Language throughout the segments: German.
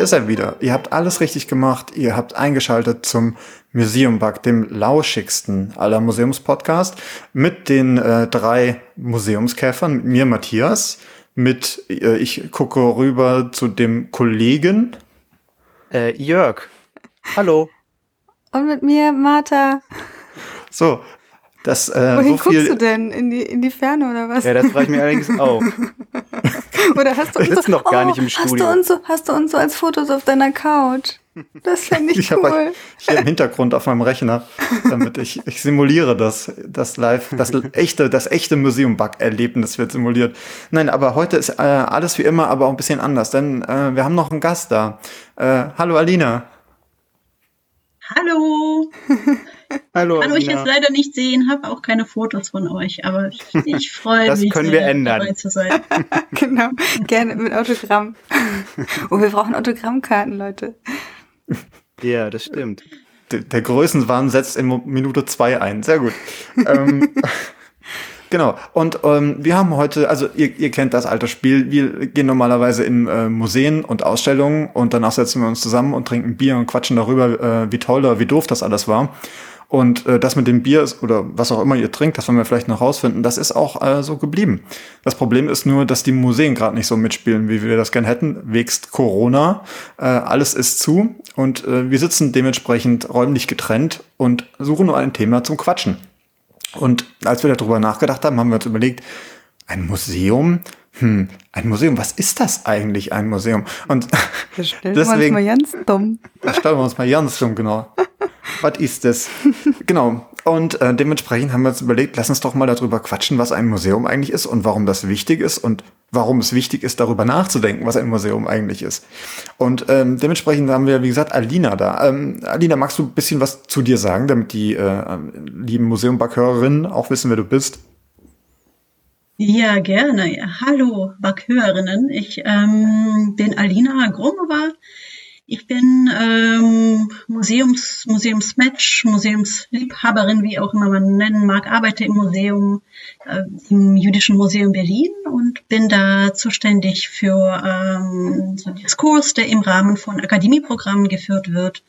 hier ist er wieder. Ihr habt alles richtig gemacht. Ihr habt eingeschaltet zum Museum Bug, dem lauschigsten aller Museumspodcasts, mit den äh, drei Museumskäfern, mit mir Matthias, mit äh, ich gucke rüber zu dem Kollegen. Äh, Jörg. Hallo. Und mit mir Martha. So, das, äh, Wohin so guckst du denn? In die, in die Ferne oder was? Ja, das frage ich mir allerdings auch. oder hast du uns so, noch gar oh, nicht im Studio. Hast du, uns so, hast du uns so als Fotos auf deiner Couch? Das fände ich, ich cool. Hab hier im Hintergrund auf meinem Rechner, damit ich, ich simuliere das, das live, das echte, das echte Museum-Bug-Erlebnis wird simuliert. Nein, aber heute ist äh, alles wie immer, aber auch ein bisschen anders, denn äh, wir haben noch einen Gast da. Äh, hallo Alina. Hallo. Hallo. Kann euch jetzt leider nicht sehen, habe auch keine Fotos von euch, aber ich freue das mich, können wir ändern. dabei zu sein. genau, gerne mit Autogramm. Und oh, wir brauchen Autogrammkarten, Leute. Ja, das stimmt. Der, der Größenwahn setzt in Minute zwei ein. Sehr gut. ähm, Genau. Und ähm, wir haben heute, also ihr, ihr kennt das alte Spiel. Wir gehen normalerweise in äh, Museen und Ausstellungen und danach setzen wir uns zusammen und trinken Bier und quatschen darüber, äh, wie toll oder wie doof das alles war. Und äh, das mit dem Bier ist, oder was auch immer ihr trinkt, das wollen wir vielleicht noch rausfinden, das ist auch äh, so geblieben. Das Problem ist nur, dass die Museen gerade nicht so mitspielen, wie wir das gern hätten, wächst Corona. Äh, alles ist zu und äh, wir sitzen dementsprechend räumlich getrennt und suchen nur ein Thema zum Quatschen. Und als wir darüber nachgedacht haben, haben wir uns überlegt, ein Museum? Hm, ein Museum, was ist das eigentlich, ein Museum? Und das stellen deswegen, wir uns mal ganz dumm. Das stellen wir uns mal ganz dumm, genau. Was ist das? genau. Und äh, dementsprechend haben wir uns überlegt, lass uns doch mal darüber quatschen, was ein Museum eigentlich ist und warum das wichtig ist und warum es wichtig ist, darüber nachzudenken, was ein Museum eigentlich ist. Und ähm, dementsprechend haben wir, wie gesagt, Alina da. Ähm, Alina, magst du ein bisschen was zu dir sagen, damit die äh, lieben Museum-Backhörerinnen auch wissen, wer du bist? Ja, gerne. Hallo, Backhörerinnen. Ich ähm, bin Alina Gromova. Ich bin ähm, Museums, Museumsmatch, Museumsliebhaberin, wie auch immer man nennen mag, arbeite im Museum, äh, im Jüdischen Museum Berlin und bin da zuständig für ähm, so Diskurs, der im Rahmen von Akademieprogrammen geführt wird,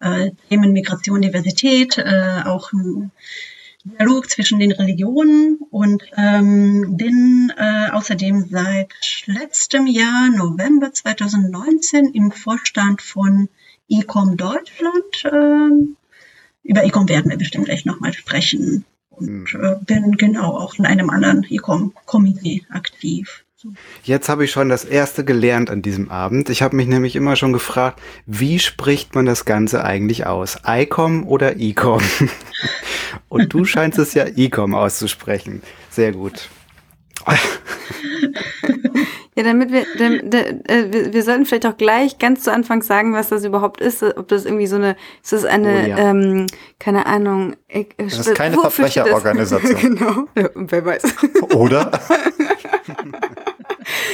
äh, Themen Migration, Diversität, äh, auch Dialog zwischen den Religionen und ähm, bin äh, außerdem seit letztem Jahr, November 2019, im Vorstand von Ecom Deutschland. Äh, über Ecom werden wir bestimmt gleich nochmal sprechen und hm. äh, bin genau auch in einem anderen Ecom-Komitee aktiv. Jetzt habe ich schon das erste gelernt an diesem Abend. Ich habe mich nämlich immer schon gefragt, wie spricht man das Ganze eigentlich aus? ICOM oder ICOM? Und du scheinst es ja ICOM auszusprechen. Sehr gut. Ja, damit wir, damit, äh, wir, wir sollten vielleicht auch gleich ganz zu Anfang sagen, was das überhaupt ist. Ob das irgendwie so eine, ist das eine, oh, ja. ähm, keine Ahnung. Ich, das ist keine Verbrecherorganisation. genau. Ja, wer weiß. Oder?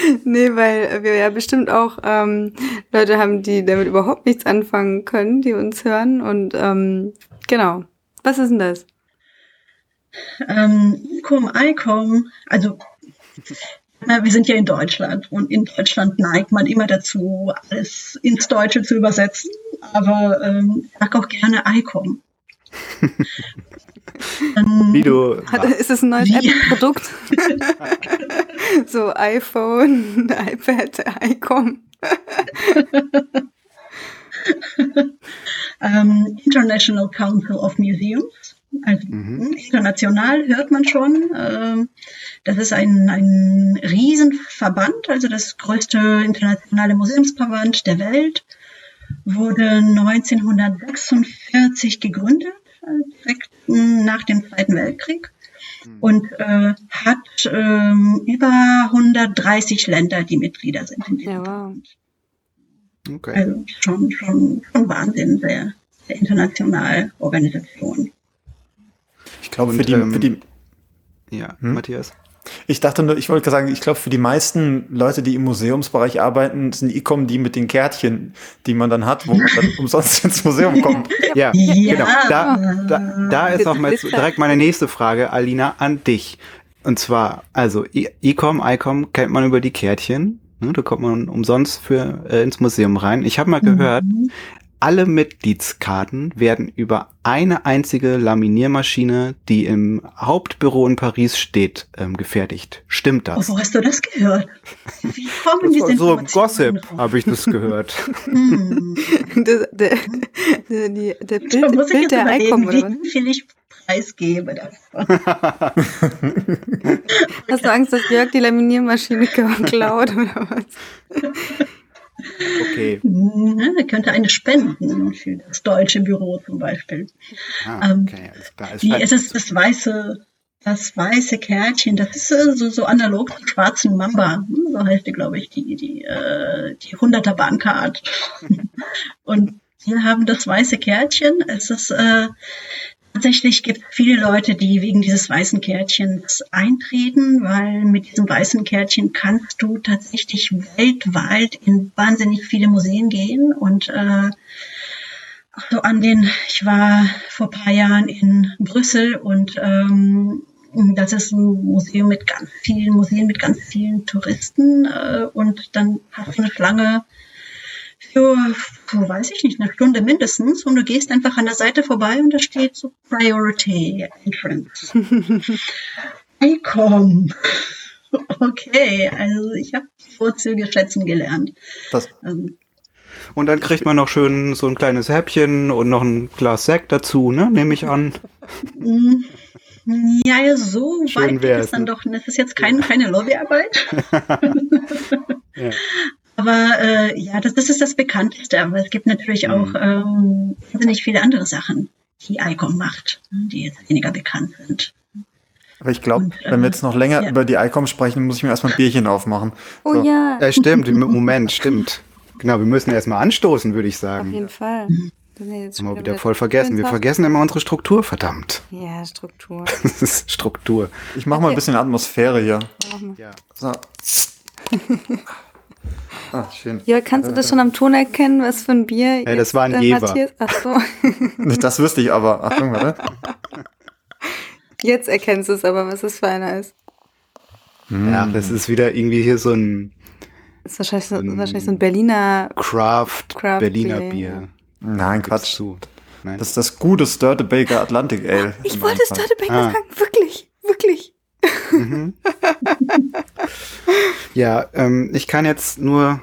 nee, weil wir ja bestimmt auch ähm, Leute haben, die damit überhaupt nichts anfangen können, die uns hören. Und ähm, genau. Was ist denn das? Ähm, ICOM, ICOM, also na, wir sind ja in Deutschland und in Deutschland neigt man immer dazu, alles ins Deutsche zu übersetzen, aber ähm, ich sag auch gerne ICOM. Wie du. Hat, ist das ein neues Apple-Produkt? so iPhone, iPad, ICOM. um, International Council of Museums. Also mhm. international hört man schon. Ähm, das ist ein, ein Riesenverband, also das größte internationale Museumsverband der Welt. Wurde 1946 gegründet, direkt nach dem Zweiten Weltkrieg. Mhm. Und äh, hat äh, über 130 Länder, die Mitglieder sind in diesem ja, wow. Verband. Okay. Also schon, schon, schon Wahnsinn, sehr, sehr international Organisation. Ich glaube, für die, ähm, für die ja, hm? Matthias. Ich dachte nur, ich wollte sagen, ich glaube, für die meisten Leute, die im Museumsbereich arbeiten, sind E-Com die mit den Kärtchen, die man dann hat, wo man dann umsonst ins Museum kommt. Ja, ja. genau. Da, da, da ist noch mal direkt meine nächste Frage, Alina, an dich. Und zwar, also E-Com, ICOM kennt man über die Kärtchen. Ne, da kommt man umsonst für äh, ins Museum rein. Ich habe mal gehört, Mhm. Alle Mitgliedskarten werden über eine einzige Laminiermaschine, die im Hauptbüro in Paris steht, ähm, gefertigt. Stimmt Oh, das? wo hast du das gehört? Wie kommen Das diese so Gossip, habe ich das gehört. Hm. Der, der, der, die, der Da Bild, muss ich Bild jetzt der überlegen, Icon, wie viel ich preisgebe davon. Hast du Angst, dass Jörg die Laminiermaschine klaut oder was? Okay. Ne, er könnte eine spenden für das deutsche Büro zum Beispiel. Ah, Ähm, okay, alles klar. Es Wie scheint- ist es das weiße, das weiße Kärtchen? Das ist so, so analog zum schwarzen Mamba. Hm, So heißt die, glaube ich, die, die, äh, die 100er Bahncard. Und wir haben das weiße Kärtchen. Es ist, äh, tatsächlich gibt es viele Leute, die wegen dieses weißen Kärtchens eintreten, weil mit diesem weißen Kärtchen kannst du tatsächlich weltweit in wahnsinnig viele Museen gehen. Und äh, so an den, ich war vor paar Jahren in Brüssel und ähm, das ist ein Museum mit ganz vielen Museen, mit ganz vielen Touristen äh, und dann hast du eine Schlange für, für, weiß ich nicht, eine Stunde mindestens und du gehst einfach an der Seite vorbei und da steht so Priority Entrance. Icon. Okay, also ich habe Vorzüge schätzen gelernt. Das, Ähm, Und dann kriegt man noch schön so ein kleines Häppchen und noch ein Glas Sekt dazu, ne? Nehme ich an. Mm, Ja, ja, so Schön weit geht wär's, es dann ne? doch. Das ist jetzt kein, keine Lobbyarbeit. Ja. Aber äh, ja, das, das ist das Bekannteste. Aber es gibt natürlich auch Mhm. ähm, wahnsinnig viele andere Sachen, die ICOM macht, die jetzt weniger bekannt sind. aber ich glaube, wenn wir ähm, jetzt noch länger ja. über die ICOM sprechen, muss ich mir erstmal ein Bierchen aufmachen. Oh So. ja, Ja, stimmt. Im Moment, stimmt. Genau, wir müssen erstmal anstoßen, würde ich auf sagen. jeden Fall. Ja jetzt Haben wir wieder voll vergessen. Wir 24. vergessen immer unsere Struktur, verdammt. Ja, Struktur. Das ist Struktur. Ich mache mal ein bisschen Atmosphäre hier. Ja. So. Ah, schön. Jörg, kannst du das schon am Ton erkennen, was für ein Bier? das jetzt, war ein Jever. Matthias? Ach so. Das wüsste ich aber. Achtung, warte. Jetzt erkennst du es aber, was das für einer ist. ja, das ist wieder irgendwie hier so ein Das ist wahrscheinlich so, Ähm, wahrscheinlich so ein Berliner. Craft, Craft Berliner Bier, Bier. Nein, Gibt's Quatsch. zu. Nein. Das ist das gute Störte Baker Atlantic Ale. Ich wollte es. Störte Baker Ah. sagen. Wirklich, wirklich. Mhm. ja, ähm, ich kann jetzt nur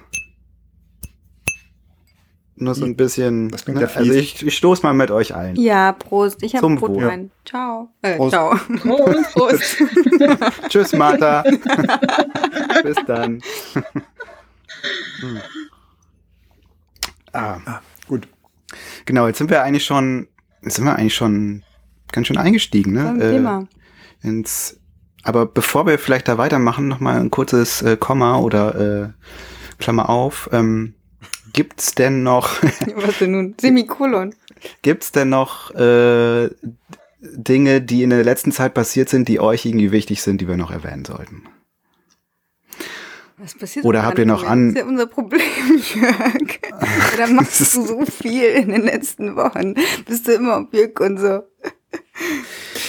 nur so ein bisschen. Ne? Also ich, ich stoß mal mit euch ein. Ja, Prost. Ich habe Zum Brot Wohl. rein. Ciao. Äh, Prost. ciao. Prost. Prost. Tschüss, Martha. Bis dann. Hm. ah, Ah, gut. genau, jetzt sind wir eigentlich schon, jetzt sind wir eigentlich schon ganz schön eingestiegen, ne? Äh, ins, aber bevor wir vielleicht da weitermachen, noch mal ein kurzes äh, Komma oder äh, Klammer auf. Ähm, gibt's denn noch, Was denn nun? Semikolon. gibt's denn noch äh, Dinge, die in der letzten Zeit passiert sind, die euch irgendwie wichtig sind, die wir noch erwähnen sollten? Was passiert Oder habt ihr noch an- Das ist ja unser Problem, Jörg. Oder machst du so viel in den letzten Wochen? Bist du immer auf Jörg und so?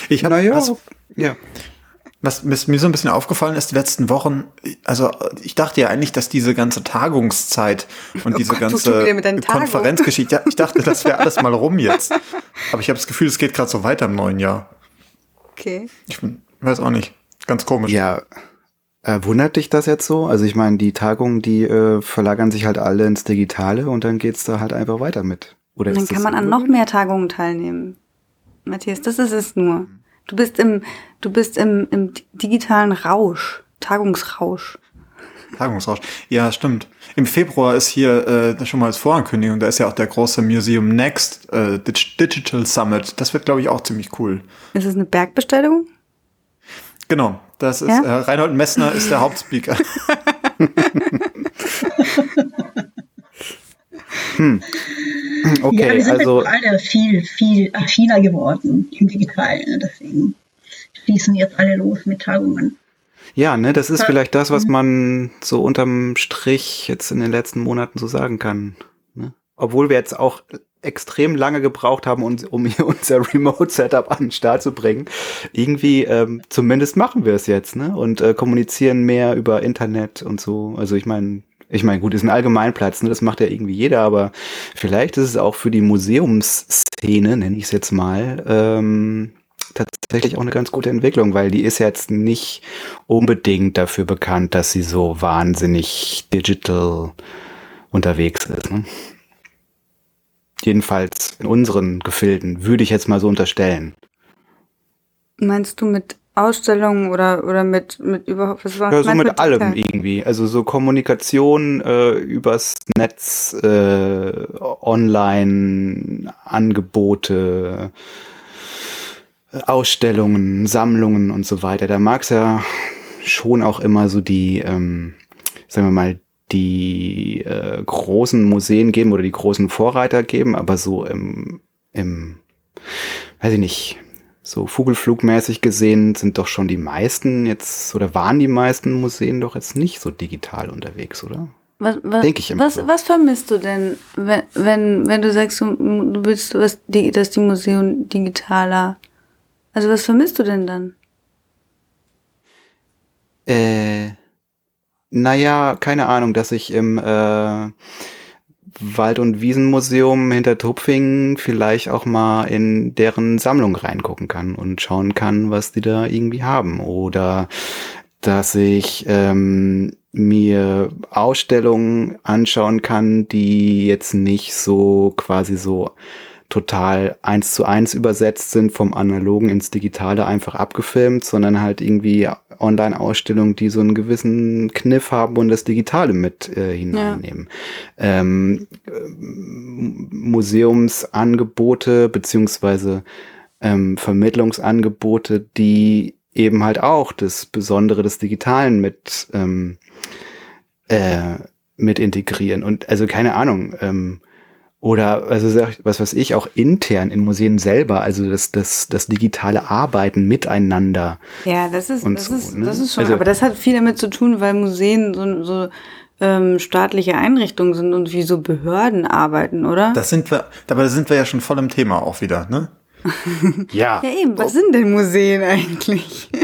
Ich habe was, ja. Was mir mir so ein bisschen aufgefallen ist, die letzten Wochen, also ich dachte ja eigentlich, dass diese ganze Tagungszeit und Oh diese Gott, ganze. Konferenzgeschichte, ja, ich dachte, das wäre alles mal rum jetzt. Aber ich habe das Gefühl, es geht gerade so weiter im neuen Jahr. Okay. Ich bin, weiß auch nicht. Ganz komisch. Ja, äh, wundert dich das jetzt so? Also ich meine, die Tagungen, die äh, verlagern sich halt alle ins Digitale und dann geht's da halt einfach weiter mit. Oder Und dann ist das kann man an noch mehr Tagungen teilnehmen. Matthias, das ist es nur. Du bist im, du bist im, im digitalen Rausch, Tagungsrausch. Tagungsrausch. Ja, stimmt. Im Februar ist hier äh, schon mal als Vorankündigung, da ist ja auch der große Museum Next äh, Dig- Digital Summit. Das wird, glaube ich, auch ziemlich cool. Ist es eine Bergbesteigung? Genau, das ist Ja? äh, Reinhold Messner ist der Hauptspeaker. Okay, ja, wir sind also jetzt alle viel, viel affiner geworden im Digitalen. Ne? Deswegen schließen jetzt alle los mit Tagungen. ja, ne, das ist vielleicht das, Mhm. was man so unterm Strich jetzt in den letzten Monaten so sagen kann. Ne? Obwohl wir jetzt auch extrem lange gebraucht haben, um, um hier unser Remote-Setup an den Start zu bringen. Irgendwie, ähm, zumindest machen wir es jetzt, ne? Und äh, kommunizieren mehr über Internet und so. Also ich meine, ich meine, gut, ist ein Allgemeinplatz, ne? das macht ja irgendwie jeder, aber vielleicht ist es auch für die Museumsszene, nenne ich es jetzt mal, ähm, tatsächlich auch eine ganz gute Entwicklung, weil die ist jetzt nicht unbedingt dafür bekannt, dass sie so wahnsinnig digital unterwegs ist. Ne? Jedenfalls in unseren Gefilden, würde ich jetzt mal so unterstellen. Meinst du mit Ausstellungen oder, oder mit, mit überhaupt, was war Ja, so mit, mit allem irgendwie. Also so Kommunikation äh, übers Netz, äh, Online-Angebote, Ausstellungen, Sammlungen und so weiter. Da mag es ja schon auch immer so die, ähm, sagen wir mal, die äh, großen Museen geben oder die großen Vorreiter geben, aber so im, im weiß ich nicht, so vogelflugmäßig gesehen sind doch schon die meisten jetzt oder waren die meisten Museen doch jetzt nicht so digital unterwegs, oder? Was, was, Denke ich immer was, so. was vermisst du denn, wenn, wenn, wenn du sagst, du, du willst, was, die, dass die Museen digitaler also was vermisst du denn dann? Äh, naja, keine Ahnung, dass ich im äh, Wald- und Wiesenmuseum hinter Tupfingen vielleicht auch mal in deren Sammlung reingucken kann und schauen kann, was die da irgendwie haben. Oder dass ich ähm, mir Ausstellungen anschauen kann, die jetzt nicht so quasi so total eins zu eins übersetzt sind, vom Analogen ins Digitale einfach abgefilmt, sondern halt irgendwie Online-Ausstellungen, die so einen gewissen Kniff haben und das Digitale mit äh, hineinnehmen. Ja. Ähm, Museumsangebote beziehungsweise ähm, Vermittlungsangebote, die eben halt auch das Besondere des Digitalen mit ähm, äh, mit integrieren. Und also keine Ahnung, ähm, oder also was weiß ich, auch intern in Museen selber, also das, das, das digitale Arbeiten miteinander. Ja, das ist, das, so, ist ne? das ist schon, also, aber das hat viel damit zu tun, weil Museen so, so ähm, staatliche Einrichtungen sind und wie so Behörden arbeiten, oder? Das sind wir, dabei sind wir ja schon voll im Thema auch wieder, ne? ja. Ja eben, was sind denn Museen eigentlich?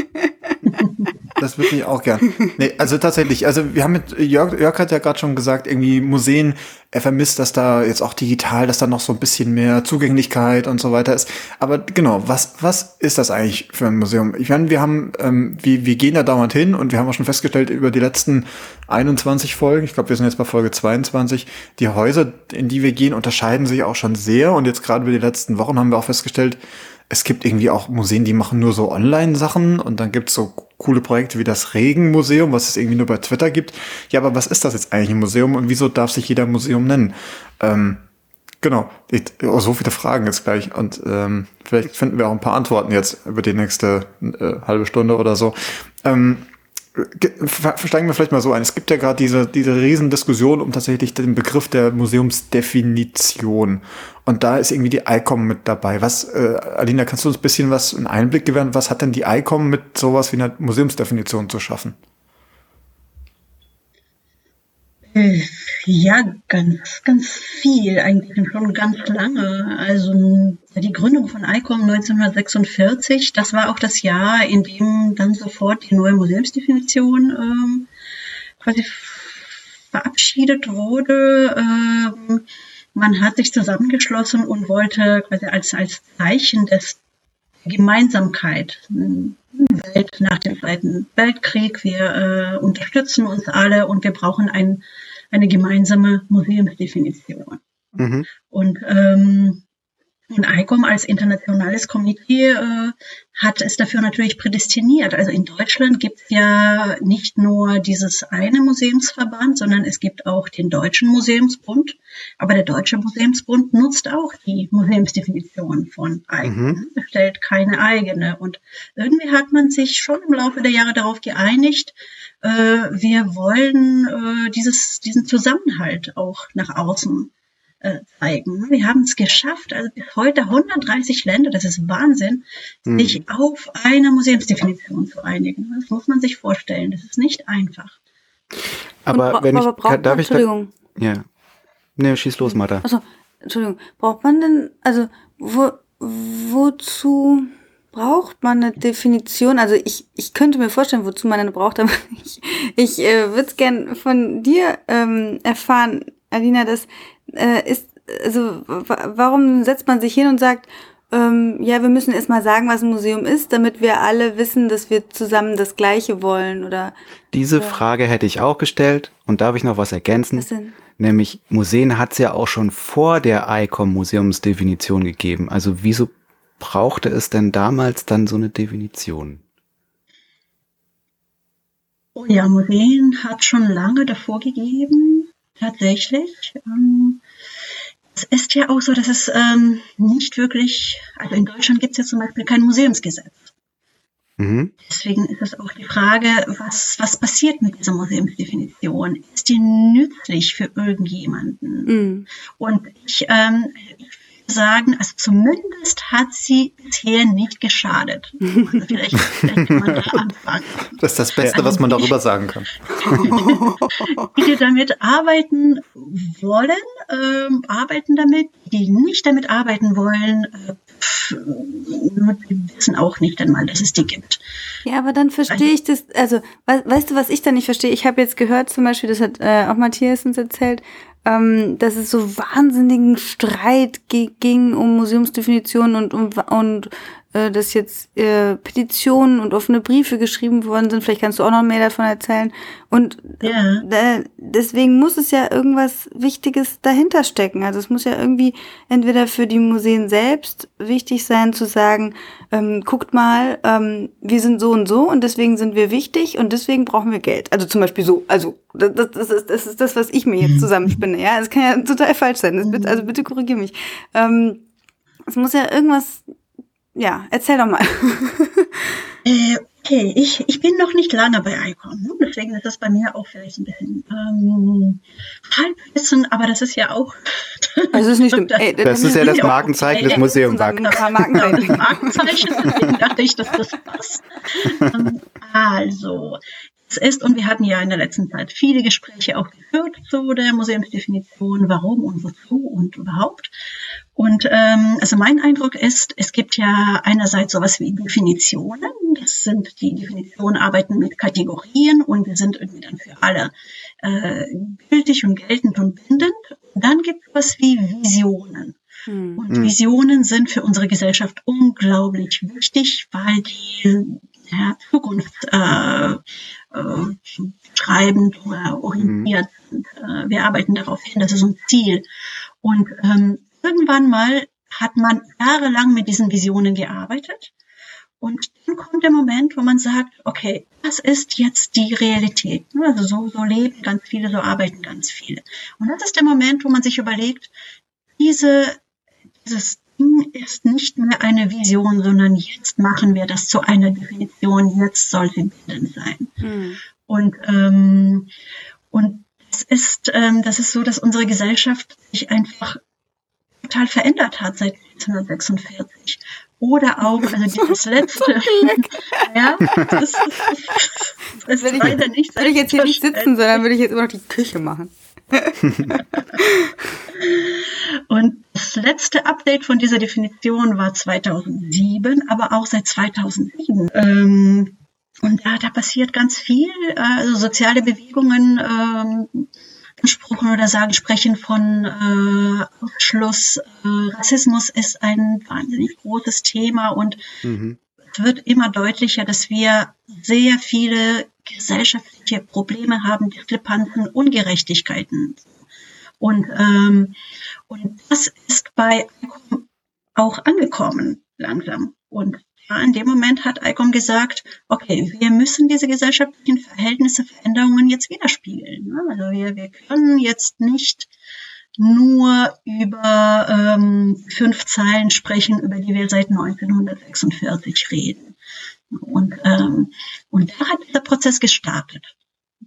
das würde ich auch gern. Nee, also tatsächlich, also wir haben mit Jörg, Jörg hat ja gerade schon gesagt, irgendwie Museen, er vermisst, dass da jetzt auch digital, dass da noch so ein bisschen mehr Zugänglichkeit und so weiter ist. Aber genau, was, was ist das eigentlich für ein Museum? Ich meine, wir haben, ähm, wir, wir gehen da dauernd hin und wir haben auch schon festgestellt über die letzten 21 Folgen, ich glaube, wir sind jetzt bei Folge 22, die Häuser, in die wir gehen, unterscheiden sich auch schon sehr. Und jetzt gerade über die letzten Wochen haben wir auch festgestellt, es gibt irgendwie auch Museen, die machen nur so Online-Sachen und dann gibt's so coole Projekte wie das Regenmuseum, was es irgendwie nur bei Twitter gibt. Ja, aber was ist das jetzt eigentlich ein Museum und wieso darf sich jeder Museum nennen? Ähm, genau, ich, oh, so viele Fragen jetzt gleich und ähm, vielleicht finden wir auch ein paar Antworten jetzt über die nächste äh, halbe Stunde oder so. Ähm, versteigen wir vielleicht mal so ein. Es gibt ja gerade diese, diese Riesendiskussion um tatsächlich den Begriff der Museumsdefinition. Und da ist irgendwie die ICOM mit dabei. Was, äh, Alina, kannst du uns ein bisschen was, einen Einblick gewähren? Was hat denn die ICOM mit sowas wie einer Museumsdefinition zu schaffen? Äh, ja, ganz, ganz viel, eigentlich schon ganz lange. Also die Gründung von ICOM 1946, das war auch das Jahr, in dem dann sofort die neue Museumsdefinition ähm, quasi verabschiedet wurde. Ähm, man hat sich zusammengeschlossen und wollte quasi als, als Zeichen des Gemeinsamkeit Welt nach dem Zweiten Weltkrieg. Wir äh, unterstützen uns alle und wir brauchen ein, eine gemeinsame Museumsdefinition. Mhm. Und ähm, und ICOM als internationales Komitee äh, hat es dafür natürlich prädestiniert. Also in Deutschland gibt es ja nicht nur dieses eine Museumsverband, sondern es gibt auch den Deutschen Museumsbund. Aber der Deutsche Museumsbund nutzt auch die Museumsdefinition von ICOM, mhm. stellt keine eigene. Und irgendwie hat man sich schon im Laufe der Jahre darauf geeinigt, äh, wir wollen äh, dieses, diesen Zusammenhalt auch nach außen äh, zeigen. Wir haben es geschafft, also bis heute 130 Länder, das ist Wahnsinn, mhm. sich auf eine Museumsdefinition zu einigen. Das muss man sich vorstellen. Das ist nicht einfach. Aber Und, wenn aber ich, darf ich, da, ja. Nee, schieß los, Martha. Also, Entschuldigung, braucht man denn, also wo, wozu braucht man eine Definition? Also ich, ich könnte mir vorstellen, wozu man eine braucht, aber ich, ich äh, würde es gern von dir ähm, erfahren, Alina, das äh, ist, also warum setzt man sich hin und sagt, ähm, ja, wir müssen erst mal sagen, was ein Museum ist, damit wir alle wissen, dass wir zusammen das Gleiche wollen, oder? Diese ja. Frage hätte ich auch gestellt und darf ich noch was ergänzen? Was denn? Nämlich Museen hat es ja auch schon vor der ICOM Museumsdefinition gegeben. Also wieso brauchte es denn damals dann so eine Definition? Oh ja, Museen hat schon lange davor gegeben, tatsächlich. Ähm, es ist ja auch so, dass es ähm, nicht wirklich, also in Deutschland gibt es ja zum Beispiel kein Museumsgesetz. Mhm. Deswegen ist es auch die Frage, was, was passiert mit dieser Museumsdefinition? Ist die nützlich für irgendjemanden? Mhm. Und ich, ähm, ich sagen, also zumindest hat sie bisher nicht geschadet. Also vielleicht, vielleicht kann man da anfangen. Das ist das Beste, was man darüber sagen kann. die damit arbeiten wollen, ähm, arbeiten damit, die nicht damit arbeiten wollen, äh, die wissen auch nicht einmal, dass es die gibt. Ja, aber dann verstehe ich das, also weißt du, was ich da nicht verstehe? Ich habe jetzt gehört zum Beispiel, das hat äh, auch Matthias uns erzählt, ähm, dass es so wahnsinnigen Streit ging um Museumsdefinitionen und, um, und äh, dass jetzt äh, Petitionen und offene Briefe geschrieben worden sind. Vielleicht kannst du auch noch mehr davon erzählen. Und ja. äh, deswegen muss es ja irgendwas Wichtiges dahinter stecken. Also es muss ja irgendwie entweder für die Museen selbst wichtig sein zu sagen, ähm, guckt mal, ähm, wir sind so und so und deswegen sind wir wichtig und deswegen brauchen wir Geld. Also zum Beispiel so. Also das, das, ist, das ist das, was ich mir jetzt zusammenspinne. Ja, es kann ja total falsch sein. Das, also bitte korrigier mich. Ähm, es muss ja irgendwas ja, erzähl doch mal. äh, okay, ich, ich bin noch nicht lange bei ICOM, ne? deswegen ist das bei mir auch vielleicht ein bisschen ähm, Halbwissen, aber das ist ja auch. Also ist nicht schlimm. Ey, das, das ist ja das Markenzeichen des Museums. Ein paar Markenzeichen. Markenzeichen, deswegen dachte ich, dass das passt. Ähm, also, es ist, und wir hatten ja in der letzten Zeit viele Gespräche auch geführt zu der Museumsdefinition, warum und wozu und überhaupt. Und ähm, also mein Eindruck ist, es gibt ja einerseits sowas wie Definitionen. Das sind die Definitionen arbeiten mit Kategorien und die sind irgendwie dann für alle äh, gültig und geltend und bindend. Dann gibt es was wie Visionen. Hm. Und Visionen sind für unsere Gesellschaft unglaublich wichtig, weil die ja, Zukunft äh, äh, schreibend oder orientiert sind. Äh, wir arbeiten darauf hin, das ist ein Ziel. Und ähm, irgendwann mal hat man jahrelang mit diesen Visionen gearbeitet. Und dann kommt der Moment, wo man sagt, okay, das ist jetzt die Realität. Also so, so leben ganz viele, so arbeiten ganz viele. Und das ist der Moment, wo man sich überlegt, diese, dieses Ding ist nicht mehr eine Vision, sondern jetzt machen wir das zu einer Definition, jetzt soll sie bindend sein. Mhm. Und, ähm, und es ist, ähm, das ist so, dass unsere Gesellschaft sich einfach total verändert hat seit 1946. Oder auch, also dieses letzte. ja, das ist, das ist leider nicht Würde ich jetzt hier nicht sitzen, sondern würde ich jetzt immer noch die Küche machen. Und das letzte Update von dieser Definition war 2007, aber auch seit 2007. Ähm, und ja, da passiert ganz viel. Also soziale Bewegungen ähm, gesprochen oder sagen, sprechen von äh, Ausschluss. Äh, Rassismus ist ein wahnsinnig großes Thema und mhm. es wird immer deutlicher, dass wir sehr viele gesellschaftliche Probleme haben, Diskrepanzen, Ungerechtigkeiten. Und, ähm, und das ist bei auch angekommen langsam. Und in dem Moment hat ICOM gesagt, okay, wir müssen diese gesellschaftlichen Verhältnisse, Veränderungen jetzt widerspiegeln. Ne? Also wir, wir können jetzt nicht nur über ähm, fünf Zeilen sprechen, über die wir seit 1946 reden. Und, ähm, und da hat dieser Prozess gestartet.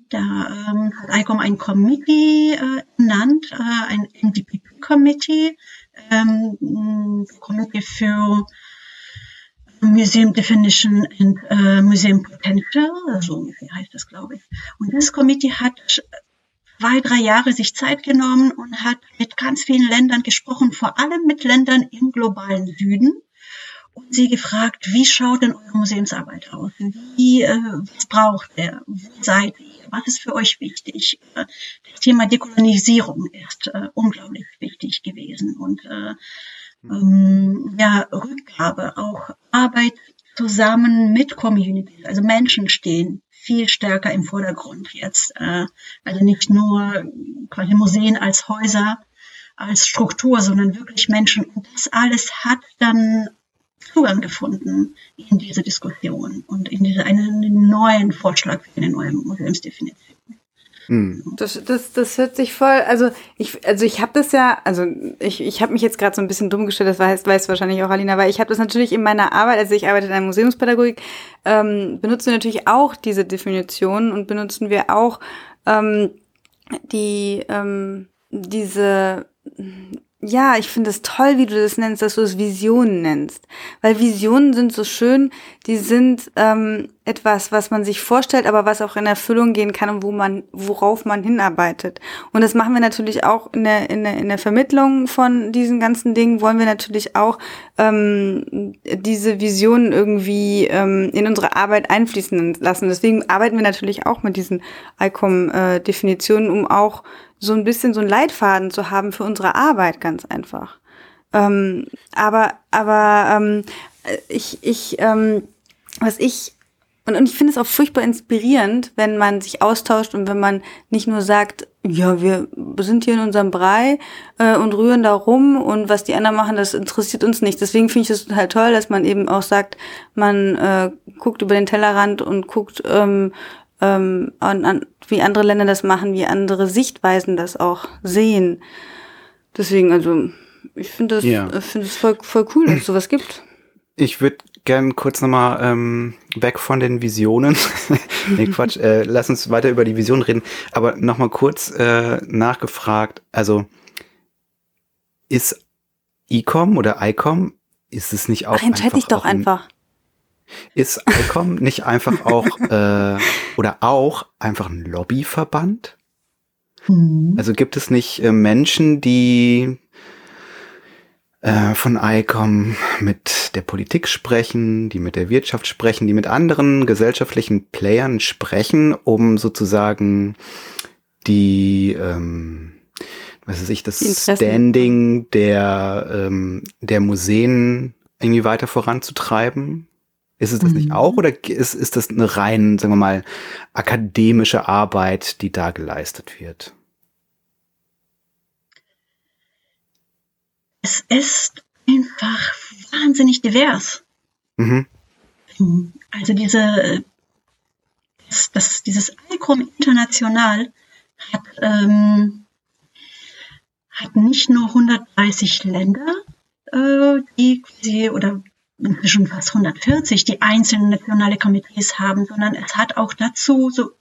Da ähm, hat ICOM ein Committee äh, ernannt, äh, ein MDP-Committee, ähm, Committee für Museum Definition and uh, Museum Potential, so ungefähr heißt das, glaube ich. Und das Committee hat zwei, drei Jahre sich Zeit genommen und hat mit ganz vielen Ländern gesprochen, vor allem mit Ländern im globalen Süden und sie gefragt, wie schaut denn eure Museumsarbeit aus? Wie, äh, was braucht ihr? Wo seid ihr? Was ist für euch wichtig? Äh, das Thema Dekolonisierung ist äh, unglaublich wichtig gewesen und äh, ähm, ja, Rückgabe, auch Arbeit zusammen mit Communities, also Menschen stehen viel stärker im Vordergrund jetzt. Also nicht nur quasi Museen als Häuser, als Struktur, sondern wirklich Menschen. Und das alles hat dann Zugang gefunden in diese Diskussion und in diese einen neuen Vorschlag für eine neue Museumsdefinition. Hm. Das, das, das hört sich voll, also ich, also ich habe das ja, also ich, ich habe mich jetzt gerade so ein bisschen dumm gestellt, das weiß, weiß wahrscheinlich auch Alina, weil ich habe das natürlich in meiner Arbeit, also ich arbeite in der Museumspädagogik, ähm, benutzen wir natürlich auch diese Definitionen und benutzen wir auch ähm, die ähm, diese ja, ich finde es toll, wie du das nennst, dass du es Visionen nennst. Weil Visionen sind so schön, die sind ähm, etwas, was man sich vorstellt, aber was auch in Erfüllung gehen kann und wo man, worauf man hinarbeitet. Und das machen wir natürlich auch in der, in der, in der Vermittlung von diesen ganzen Dingen, wollen wir natürlich auch ähm, diese Visionen irgendwie ähm, in unsere Arbeit einfließen lassen. Deswegen arbeiten wir natürlich auch mit diesen ICOM-Definitionen, um auch so ein bisschen so einen Leitfaden zu haben für unsere Arbeit, ganz einfach. Ähm, aber aber ähm, ich, ich ähm, was ich und, und ich finde es auch furchtbar inspirierend, wenn man sich austauscht und wenn man nicht nur sagt, ja, wir sind hier in unserem Brei äh, und rühren da rum und was die anderen machen, das interessiert uns nicht. Deswegen finde ich es total toll, dass man eben auch sagt, man äh, guckt über den Tellerrand und guckt, ähm, ähm, an, an, wie andere Länder das machen, wie andere Sichtweisen das auch sehen. Deswegen, also, ich finde das, ja. finde es voll, voll cool, dass es sowas gibt. Ich würde gern kurz nochmal ähm, weg von den Visionen. nee, Quatsch, äh, lass uns weiter über die Vision reden. Aber nochmal kurz äh, nachgefragt, also ist ICOM oder ICOM, ist es nicht auch Ach, entscheide dich doch einfach. Ist ICOM nicht einfach auch äh, oder auch einfach ein Lobbyverband? Mhm. Also gibt es nicht äh, Menschen, die äh, von ICOM mit der Politik sprechen, die mit der Wirtschaft sprechen, die mit anderen gesellschaftlichen Playern sprechen, um sozusagen die ähm, was weiß ich, das Standing der, ähm, der Museen irgendwie weiter voranzutreiben? Ist es das mhm. nicht auch oder ist, ist das eine rein, sagen wir mal, akademische Arbeit, die da geleistet wird? Es ist einfach wahnsinnig divers. Mhm. Also diese, das, das, dieses ICOM International hat, ähm, hat nicht nur 130 Länder, äh, die quasi, oder inzwischen fast 140, die einzelne nationale Komitees haben, sondern es hat auch dazu so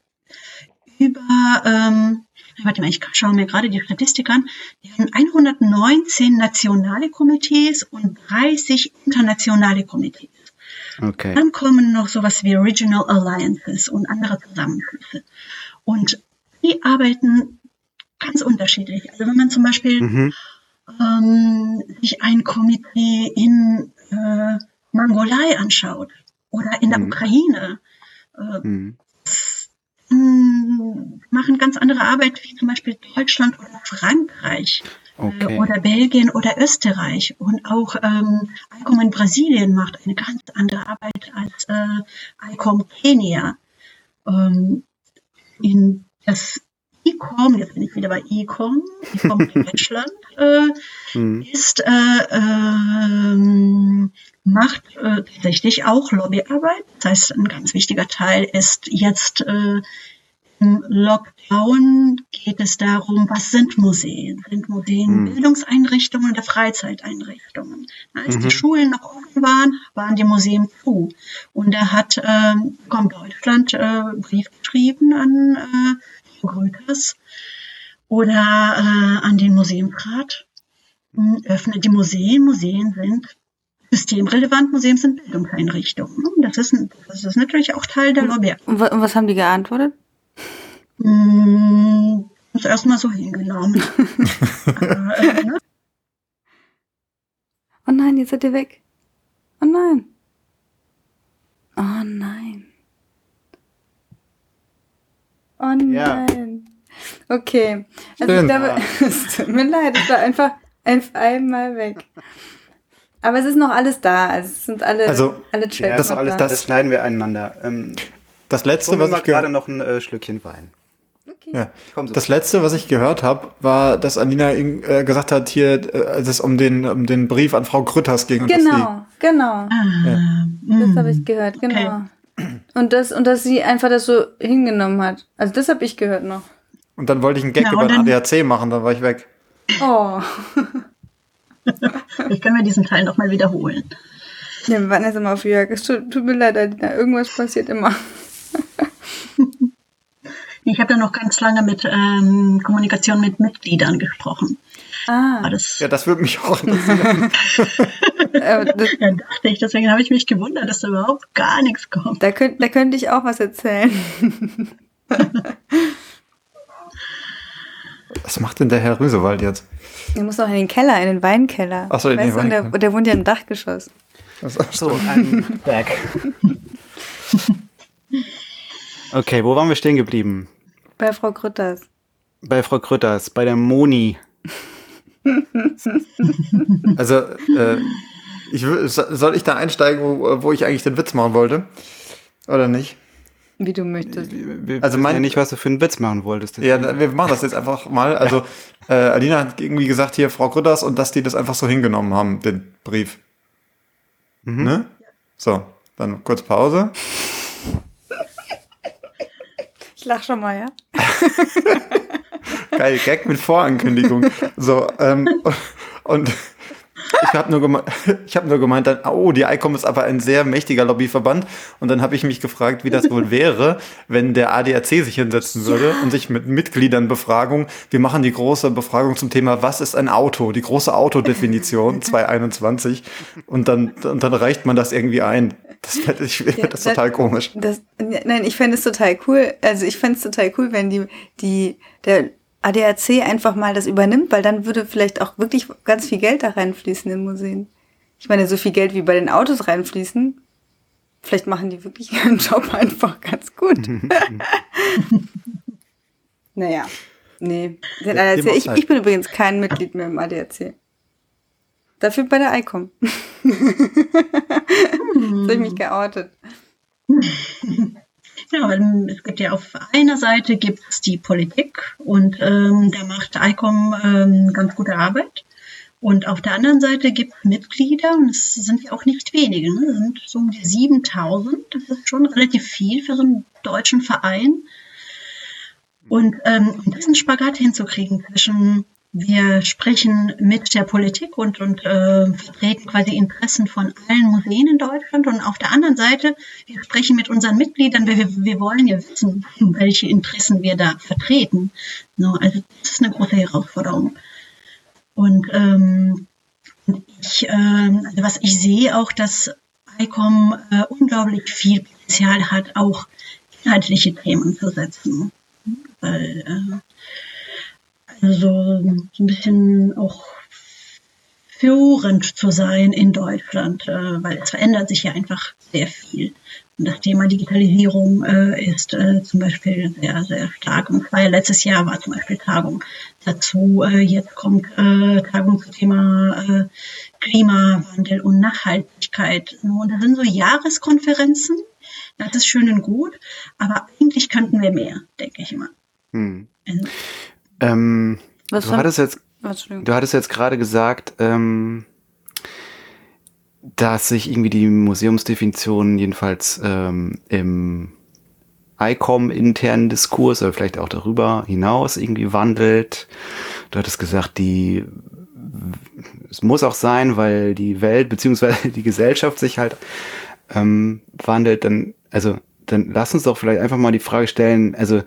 über, ähm, warte mal, ich schaue mir gerade die Statistik an, wir haben 119 nationale Komitees und 30 internationale Komitees. Okay. Dann kommen noch sowas wie Regional Alliances und andere Zusammenschlüsse. Und die arbeiten ganz unterschiedlich. Also wenn man zum Beispiel mhm. ähm, sich ein Komitee in äh, Mongolei anschaut oder in der mhm. Ukraine, äh, mhm. Machen ganz andere Arbeit wie zum Beispiel Deutschland oder Frankreich. Äh, okay. oder Belgien oder Österreich. Und auch ähm, ICOM in Brasilien macht eine ganz andere Arbeit als äh, ICOM Kenia. Ähm, in das ICOM, jetzt bin ich wieder bei ICOM, ICOM Deutschland, äh, hm. ist, äh, ähm, macht äh, tatsächlich auch Lobbyarbeit. Das heißt, ein ganz wichtiger Teil ist jetzt äh, im Lockdown geht es darum, was sind Museen? Sind Museen mhm. Bildungseinrichtungen oder Freizeiteinrichtungen? Als mhm. die Schulen noch offen waren, waren die Museen zu. Und da hat ähm, Deutschland äh, Brief geschrieben an äh, Grökers oder äh, an den Museumsrat, hm, öffnet die Museen. Museen sind systemrelevant, Museen sind Bildungseinrichtungen. Das ist, das ist natürlich auch Teil der Lobby. Und was haben die geantwortet? Hm, uns erstmal so hingenommen. Aber, äh, ne? Oh nein, jetzt seid ihr weg. Oh nein. Oh nein. Oh Ja. nein. Okay. Also ich Schön. glaube, es tut mir leid, es war einfach ein, einmal weg. Aber es ist noch alles da. Also es sind alle, Also, alle Ja, Tracks das, noch alles, da. das schneiden wir einander. Ähm, Das letzte, was ich gehört gerade noch ein äh, Schlückchen Wein. Okay. ja. Komm so. Das letzte, was ich gehört habe, war, dass Alina äh, gesagt hat, hier, äh, als es um den, um den Brief an Frau Grütters ging. Genau, genau. Ah, Das mm. habe ich gehört, genau. Und das, und dass sie einfach das so hingenommen hat. Also das habe ich gehört noch. und dann wollte ich einen Gag Ja, über den ADAC machen, dann war ich weg. Oh. Ich kann mir diesen Teil nochmal wiederholen. Ja, wir warten jetzt immer auf Jörg. Es tut, tut mir leid, Alina. Irgendwas passiert immer. Ich habe ja noch ganz lange mit ähm, Kommunikation mit Mitgliedern gesprochen. Ah, das, Ja, das würde mich auch interessieren. äh, das, ja, dachte ich, deswegen habe ich mich gewundert, dass da überhaupt gar nichts kommt. da, könnt, da könnte ich auch was erzählen. Was macht denn der Herr Rüsewald jetzt? Er muss noch in den Keller, in den Weinkeller. Ach so, in den weißt du, und der, Weinkeller. und der wohnt ja im Dachgeschoss. So, I'm back. Okay, wo waren wir stehen geblieben? Bei Frau Grütters. Bei Frau Krütters, bei der Moni. Also, äh, ich, soll ich da einsteigen, wo, wo ich eigentlich den Witz machen wollte? Oder nicht? Wie du möchtest. Wir Also also mein- ja nicht, was du für einen Witz machen wolltest. Ja, wir machen das jetzt einfach mal. Also, äh, Alina hat irgendwie gesagt, hier Frau Grütters und dass die das einfach so hingenommen haben, den Brief. Ne? So, dann kurz Pause. Ich lach schon mal, ja? Geil, Gag mit Vorankündigung. So, ähm, und ich habe nur, geme ich hab nur gemeint, dann, oh, die ICOM ist aber ein sehr mächtiger Lobbyverband. Und dann habe ich mich gefragt, wie das wohl wäre, wenn der ADAC sich hinsetzen würde und sich mit Mitgliedern Befragung, wir machen die große Befragung zum Thema, was ist ein Auto? Die große Autodefinition 2021. Und dann, und dann reicht man das irgendwie ein. Das fände ich Ja, das das- total komisch. Das, nein, ich fände es total cool. Also ich fände es total cool, wenn die, die, der ADAC einfach mal das übernimmt, weil dann würde vielleicht auch wirklich ganz viel Geld da reinfließen in Museen. Ich meine, so viel Geld wie bei den Autos reinfließen, vielleicht machen die wirklich ihren Job einfach ganz gut. naja, nee. Ja, dem ADAC, ich, ich bin übrigens kein Mitglied mehr im ADAC. Dafür bei der ICOM. Jetzt habe ich mich geoutet. Ähm, es gibt ja auf einer Seite gibt es die Politik und ähm, da macht ICOM ähm, ganz gute Arbeit. Und auf der anderen Seite gibt es Mitglieder, und es sind ja auch nicht wenige, ne? es sind so um die 7000. Das ist schon relativ viel für so einen deutschen Verein. Und ähm, um diesen Spagat hinzukriegen zwischen wir sprechen mit der Politik und, und äh, vertreten quasi Interessen von allen Museen in Deutschland und auf der anderen Seite, wir sprechen mit unseren Mitgliedern, wir, wir- wir wollen ja wissen, welche Interessen wir da vertreten. No, also das ist eine große Herausforderung. Und ähm, ich, ähm, also was ich sehe auch, dass ICOM äh, unglaublich viel Potenzial hat, auch inhaltliche Themen zu setzen. Weil, äh, also so ein bisschen auch führend zu sein in Deutschland, äh, weil es verändert sich ja einfach sehr viel. Und das Thema Digitalisierung äh, ist äh, zum Beispiel sehr, sehr stark. Und zwar letztes Jahr war zum Beispiel Tagung dazu. Jetzt kommt Tagung zum Thema Klimawandel und Nachhaltigkeit. Und das sind so Jahreskonferenzen. Das ist schön und gut, aber eigentlich könnten wir mehr, denke ich immer. Hm. Also, Ähm, Was du hattest jetzt. Du hattest jetzt gerade gesagt, ähm, dass sich irgendwie die Museumsdefinition jedenfalls ähm, im ICOM-internen Diskurs oder vielleicht auch darüber hinaus irgendwie wandelt. Du hattest gesagt, die es muss auch sein, weil die Welt beziehungsweise die Gesellschaft sich halt ähm, wandelt. Dann also dann lass uns doch vielleicht einfach mal die Frage stellen. Also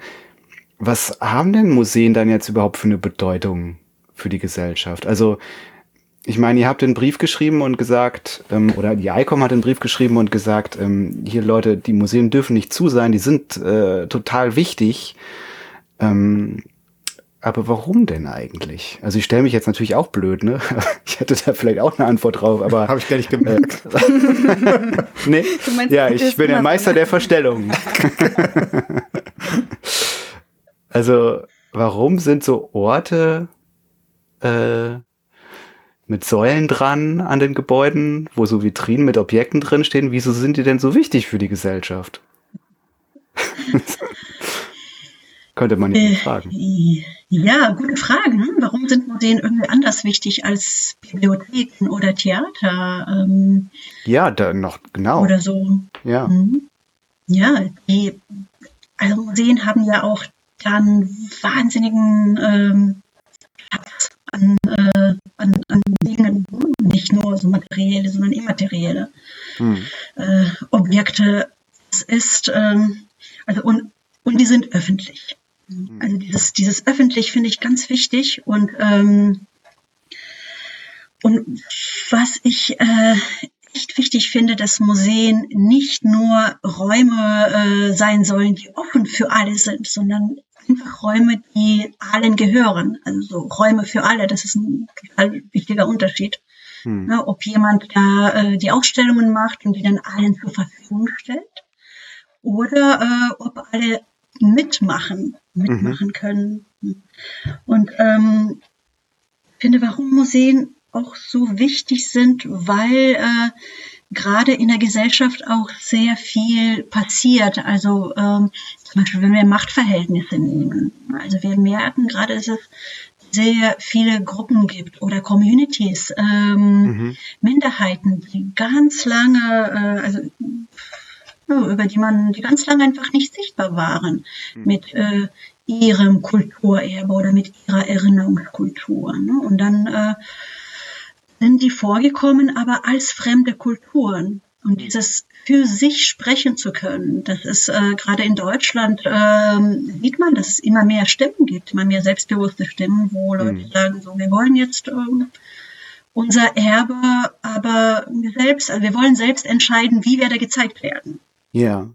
was haben denn Museen dann jetzt überhaupt für eine Bedeutung für die Gesellschaft? Also, ich meine, ihr habt den Brief geschrieben und gesagt, ähm, oder die ICOM hat den Brief geschrieben und gesagt, ähm, hier Leute, die Museen dürfen nicht zu sein, die sind äh, total wichtig. Ähm, aber warum denn eigentlich? Also ich stelle mich jetzt natürlich auch blöd, ne? Ich hätte da vielleicht auch eine Antwort drauf, aber habe ich gar nicht gemerkt. nee. Ja, ich bin der Meister der Verstellung. also warum sind so Orte äh, mit Säulen dran an den Gebäuden, wo so Vitrinen mit Objekten drin stehen? Wieso sind die denn so wichtig für die Gesellschaft? Könnte man ja äh, fragen. Ja, gute Fragen. Warum sind Museen irgendwie anders wichtig als Bibliotheken oder Theater? Ähm, ja, da noch, genau. Oder so. Ja. Mhm. Ja, die, also Museen haben ja auch dann wahnsinnigen ähm, an, äh, an, an Dingen, nicht nur so materielle, sondern immaterielle hm. äh, Objekte. Es ist, ähm, also und, und die sind öffentlich. Mhm. Also dieses, dieses öffentlich finde ich ganz wichtig und ähm, und was ich äh, echt wichtig finde, dass Museen nicht nur Räume äh, sein sollen, die offen für alle sind, sondern einfach Räume, die allen gehören. Also so Räume für alle, das ist ein wichtiger Unterschied. Hm. Ja, ob jemand da äh, die Ausstellungen macht und die dann allen zur Verfügung stellt oder äh, ob alle mitmachen, mitmachen mhm. können. Und ähm, finde, warum Museen auch so wichtig sind, weil äh, gerade in der Gesellschaft auch sehr viel passiert. Also ähm, zum Beispiel, wenn wir Machtverhältnisse nehmen. Also wir merken gerade, dass es sehr viele Gruppen gibt oder Communities, ähm, mhm. Minderheiten, die ganz lange, äh, also über die man, die ganz lange einfach nicht sichtbar waren mhm. mit äh, ihrem Kulturerbe oder mit ihrer Erinnerungskultur. Ne? Und dann äh, sind die vorgekommen, aber als fremde Kulturen. Und dieses für sich sprechen zu können, das ist äh, gerade in Deutschland, äh, sieht man, dass es immer mehr Stimmen gibt, immer mehr selbstbewusste Stimmen, wo Leute mhm. sagen, so, wir wollen jetzt äh, unser Erbe, aber wir selbst, also wir wollen selbst entscheiden, wie wir da gezeigt werden. Ja,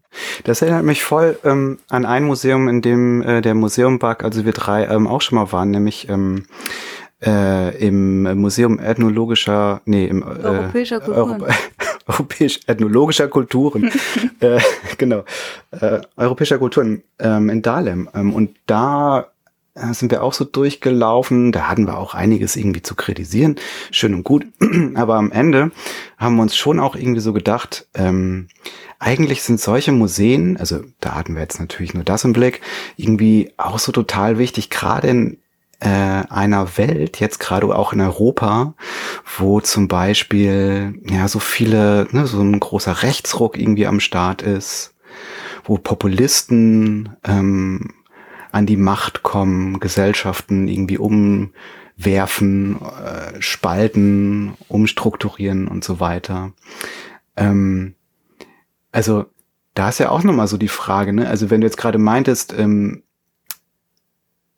das erinnert mich voll ähm, an ein Museum, in dem äh, der Museumbug, also wir drei ähm, auch schon mal waren, nämlich ähm, äh, im Museum ethnologischer, nee, im äh, europäischer Kulturen. Europ europäisch ethnologischer Kulturen, äh, genau, äh, europäischer Kulturen ähm, in Dahlem. Ähm, und da äh, sind wir auch so durchgelaufen. Da hatten wir auch einiges irgendwie zu kritisieren. Schön und gut. Aber am Ende haben wir uns schon auch irgendwie so gedacht, ähm, eigentlich sind solche Museen, also da hatten wir jetzt natürlich nur das im Blick, irgendwie auch so total wichtig, gerade in äh, einer Welt, jetzt gerade auch in Europa, wo zum Beispiel ja so viele, ne, so ein großer Rechtsruck irgendwie am Start ist, wo Populisten ähm, an die Macht kommen, Gesellschaften irgendwie umwerfen, äh, spalten, umstrukturieren und so weiter. Ähm, also da ist ja auch nochmal so die Frage, ne? Also wenn du jetzt gerade meintest, ähm,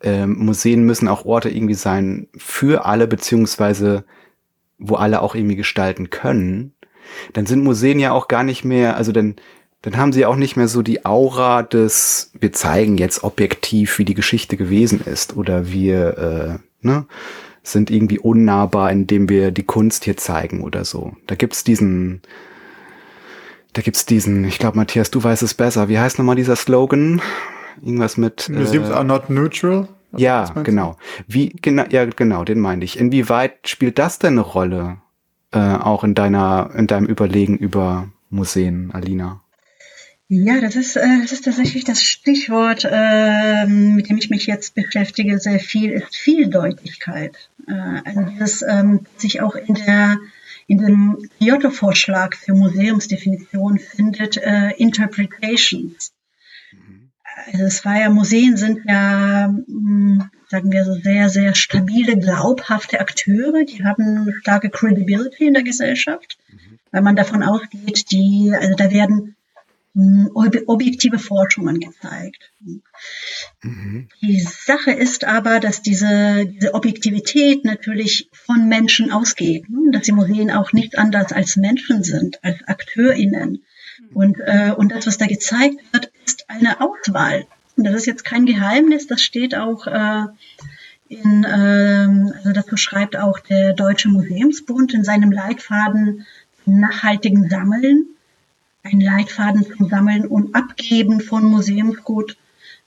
ähm, Museen müssen auch Orte irgendwie sein für alle, beziehungsweise wo alle auch irgendwie gestalten können, dann sind Museen ja auch gar nicht mehr, also dann, dann haben sie auch nicht mehr so die Aura des, wir zeigen jetzt objektiv, wie die Geschichte gewesen ist oder wir äh, ne, sind irgendwie unnahbar, indem wir die Kunst hier zeigen oder so. Da gibt's diesen, da gibt's diesen, ich glaube, Matthias, du weißt es besser. Wie heißt nochmal dieser Slogan? Irgendwas mit. Museums äh, are not neutral. Ja, genau. Wie genau, ja, genau, den meinte ich. Inwieweit spielt das denn eine Rolle äh, auch in deiner, in deinem Überlegen über Museen, Alina? Ja, das ist, äh, das ist tatsächlich das Stichwort, äh, mit dem ich mich jetzt beschäftige, sehr viel, ist Vieldeutigkeit. Äh, also dieses ähm, sich auch in der in dem Kyoto-Vorschlag für Museumsdefinition findet äh, Interpretations. Also es war ja, Museen sind ja, hm, sagen wir so, sehr, sehr stabile, glaubhafte Akteure. Die haben starke Credibility in der Gesellschaft, mhm. weil man davon ausgeht, die, also da werden hm, objektive Forschungen gezeigt. Mhm. Die Sache ist aber, dass diese, diese Objektivität natürlich von Menschen ausgeht, ne? dass die Museen auch nicht anders als Menschen sind, als AkteurInnen. Und, äh, und das, was da gezeigt wird, ist eine Auswahl. Und das ist jetzt kein Geheimnis, das steht auch äh, In, ähm, also das beschreibt auch der Deutsche Museumsbund in seinem Leitfaden nachhaltigen Sammeln, ein Leitfaden zum Sammeln und Abgeben von Museumsgut,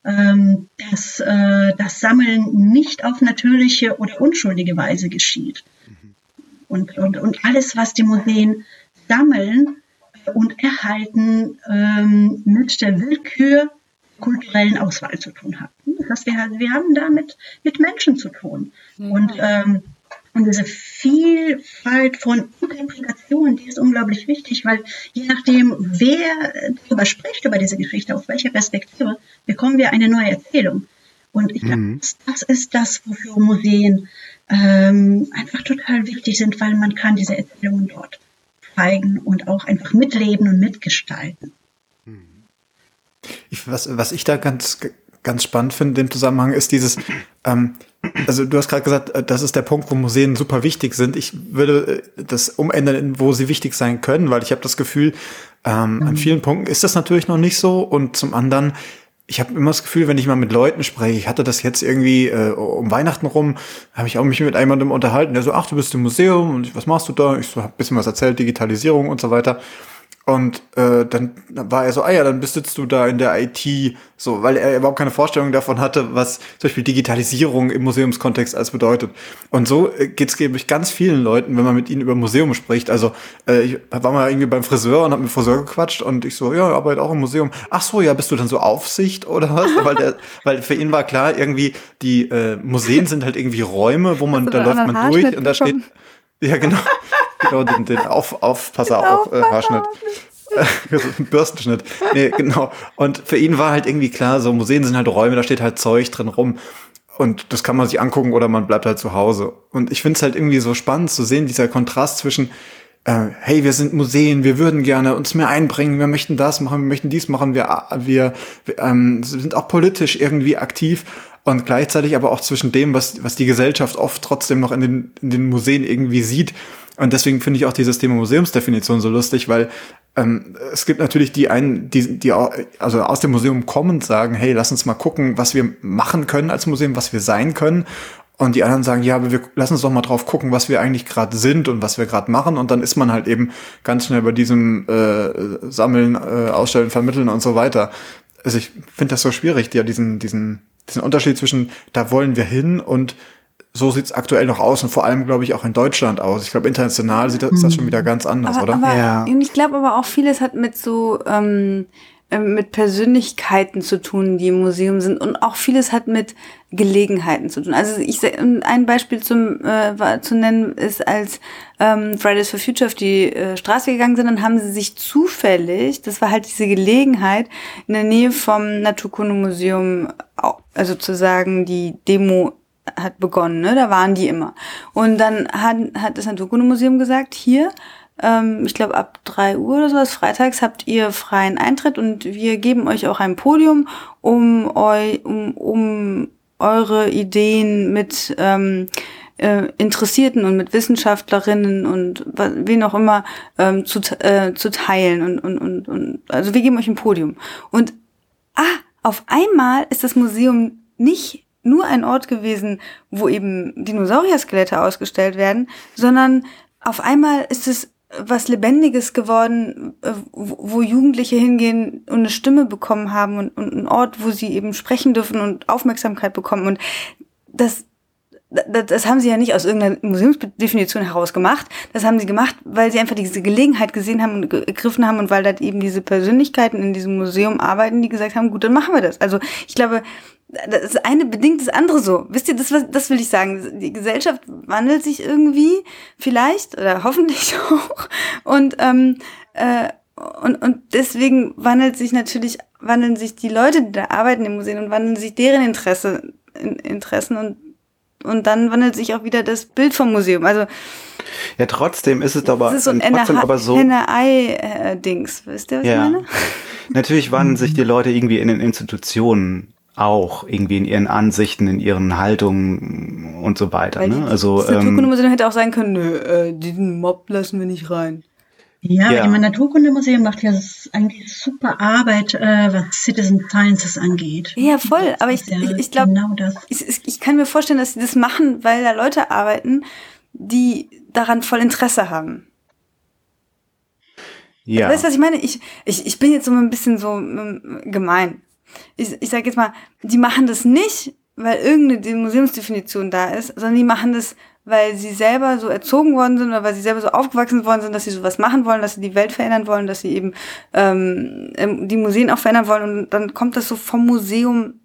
ähm, dass äh, das Sammeln nicht auf natürliche oder unschuldige Weise geschieht. Und, und, und alles, was die Museen sammeln und erhalten, ähm, mit der Willkür kulturellen Auswahl zu tun hat. Das heißt, wir, wir haben da mit, Menschen zu tun. Ja. Und, ähm, und diese Vielfalt von Interpretationen, die ist unglaublich wichtig, weil je nachdem, wer darüber spricht, über diese Geschichte, aus welcher Perspektive, bekommen wir eine neue Erzählung. Und ich glaube, mhm. das, das ist das, wofür Museen ähm, einfach total wichtig sind, weil man kann diese Erzählungen dort zeigen und auch einfach mitleben und mitgestalten. Ich, was, was ich da ganz, ganz spannend finde in dem Zusammenhang ist dieses, ähm, also du hast gerade gesagt, äh, das ist der Punkt, wo Museen super wichtig sind. Ich würde äh, das umändern, wo sie wichtig sein können, weil ich habe das Gefühl, ähm, mhm. an vielen Punkten ist das natürlich noch nicht so. Und zum anderen, ich habe immer das Gefühl, wenn ich mal mit Leuten spreche, ich hatte das jetzt irgendwie äh, um Weihnachten rum, habe ich auch mich mit jemandem unterhalten, der so, ach, du bist im Museum und was machst du da? Ich so, hab ein bisschen was erzählt, Digitalisierung und so weiter. Und äh, dann war er so, ah ja, dann besitzt du da in der IT, so, weil er überhaupt keine Vorstellung davon hatte, was zum Beispiel Digitalisierung im Museumskontext alles bedeutet. Und so äh, geht's glaube ich ganz vielen Leuten, wenn man mit ihnen über Museum spricht. Also äh, ich war mal irgendwie beim Friseur und hab mit Friseur gequatscht und ich so, ja, arbeite auch im Museum. Ach so, ja, bist du dann so Aufsicht oder was? weil, der, weil für ihn war klar, irgendwie die äh, Museen sind halt irgendwie Räume, wo man da läuft man durch und da steht ja, genau. genau, den, den Auf, Aufpasser auf äh, Haarschnitt. Bürstenschnitt. Nee, genau. Und für ihn war halt irgendwie klar, so Museen sind halt Räume, da steht halt Zeug drin rum. Und das kann man sich angucken oder man bleibt halt zu Hause. Und ich finde es halt irgendwie so spannend zu sehen, dieser Kontrast zwischen, äh, hey, wir sind Museen, wir würden gerne uns mehr einbringen, wir möchten das machen, wir möchten dies machen, wir, wir, wir ähm, sind auch politisch irgendwie aktiv und gleichzeitig aber auch zwischen dem, was, was die Gesellschaft oft trotzdem noch in den, in den Museen irgendwie sieht. Und deswegen finde ich auch dieses Thema Museumsdefinition so lustig, weil ähm, es gibt natürlich die einen, die, die also aus dem Museum kommen sagen, hey, lass uns mal gucken, was wir machen können als Museum, was wir sein können. Und die anderen sagen, ja, aber wir lassen uns doch mal drauf gucken, was wir eigentlich gerade sind und was wir gerade machen. Und dann ist man halt eben ganz schnell bei diesem äh, Sammeln, äh, Ausstellen, Vermitteln und so weiter. Also ich finde das so schwierig, ja, diesen, diesen diesen Unterschied zwischen, da wollen wir hin und so sieht's aktuell noch aus und vor allem, glaube ich, auch in Deutschland aus. Ich glaube, international sieht das, ist das schon wieder ganz anders, aber, oder? Aber, ja. Und ich glaube aber auch vieles hat mit so ähm, ähm, mit Persönlichkeiten zu tun, die im Museum sind und auch vieles hat mit Gelegenheiten zu tun. Also ich ein Beispiel zum äh, zu nennen ist, als ähm, Fridays for Future auf die äh, Straße gegangen sind, dann haben sie sich zufällig, das war halt diese Gelegenheit, in der Nähe vom Naturkundemuseum, also zu sagen, die Demo hat begonnen, ne? da waren die immer. Und dann hat, hat das Naturkundemuseum gesagt, hier, ähm, ich glaube ab drei Uhr oder sowas, freitags habt ihr freien Eintritt und wir geben euch auch ein Podium, um, eu, um, um eure Ideen mit ähm, äh, Interessierten und mit Wissenschaftlerinnen und wen auch immer ähm, zu, äh, zu teilen und, und, und, und also wir geben euch ein Podium. Und ah, auf einmal ist das Museum nicht nur ein Ort gewesen, wo eben Dinosaurier-Skelette ausgestellt werden, sondern auf einmal ist es was Lebendiges geworden, äh, wo Jugendliche hingehen und eine Stimme bekommen haben und, und ein Ort, wo sie eben sprechen dürfen und Aufmerksamkeit bekommen. Und das, das, haben sie ja nicht aus irgendeiner Museumsdefinition heraus gemacht. Das haben sie gemacht, weil sie einfach diese Gelegenheit gesehen haben und ergriffen haben und weil da eben diese Persönlichkeiten in diesem Museum arbeiten, die gesagt haben, gut, dann machen wir das. Also ich glaube, das eine bedingt das andere so. Wisst ihr, das, das will ich sagen. Die Gesellschaft wandelt sich irgendwie, vielleicht oder hoffentlich auch. Und, ähm, äh, und, und deswegen wandelt sich natürlich, wandeln sich die Leute, die da arbeiten im Museum und wandeln sich deren Interesse, in, Interessen und, und dann wandelt sich auch wieder das Bild vom Museum. Also, ja, trotzdem ist es aber, ist so ein trotzdem aber so. Henne-Ei-Dings, wisst ihr, was ja. ich meine? Natürlich wandeln sich die Leute irgendwie in den Institutionen auch irgendwie in ihren Ansichten, in ihren Haltungen und so weiter. ne? also das ähm, hätte auch sein können, nö, äh, diesen Mob lassen wir nicht rein. Ja, Ja. ich meine, Naturkundemuseum macht ja eigentlich super Arbeit, äh, was Citizen Sciences angeht. Ja, voll. Aber ich, ja ich, ich glaube, Genau das. ich, ich ich kann mir vorstellen, dass sie das machen, weil da Leute arbeiten, die daran voll Interesse haben. Ja. Weißt du, was ich meine? Ich, ich, ich bin jetzt so ein bisschen so ähm, gemein. Ich, ich sage jetzt mal, die machen das nicht, weil irgendeine Museumsdefinition da ist, sondern die machen das, weil sie selber so erzogen worden sind oder weil sie selber so aufgewachsen worden sind, dass sie sowas machen wollen, dass sie die Welt verändern wollen, dass sie eben ähm, ähm, die Museen auch verändern wollen. Und dann kommt das so vom Museum,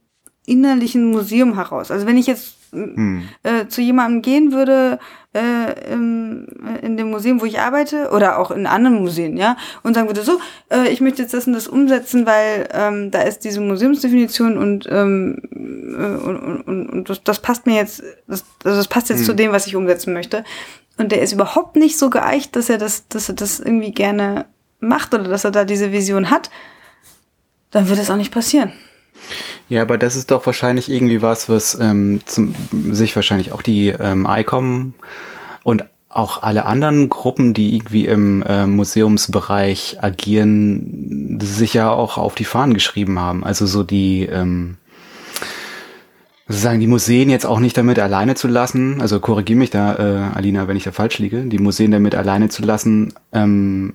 innerlichen Museum heraus. Also wenn ich jetzt Hm. äh, zu jemandem gehen würde äh, im, in dem Museum, wo ich arbeite, oder auch in anderen Museen, ja, und sagen würde, so, äh, ich möchte jetzt das und das umsetzen, weil ähm, da ist diese Museumsdefinition und, ähm, äh, und, und, und das, das passt mir jetzt, das, also das passt jetzt zu dem, was ich umsetzen möchte. Und der ist überhaupt nicht so geeicht, dass er das, dass er das irgendwie gerne macht oder dass er da diese Vision hat, dann wird es auch nicht passieren. Ja, aber das ist doch wahrscheinlich irgendwie was, was ähm, zum, sich wahrscheinlich auch die ähm, ICOM und auch alle anderen Gruppen, die irgendwie im äh, Museumsbereich agieren, sicher auch auf die Fahnen geschrieben haben. Also so die ähm, sozusagen die Museen jetzt auch nicht damit alleine zu lassen, also korrigiere mich da, äh, Alina, wenn ich da falsch liege, die Museen damit alleine zu lassen, ähm,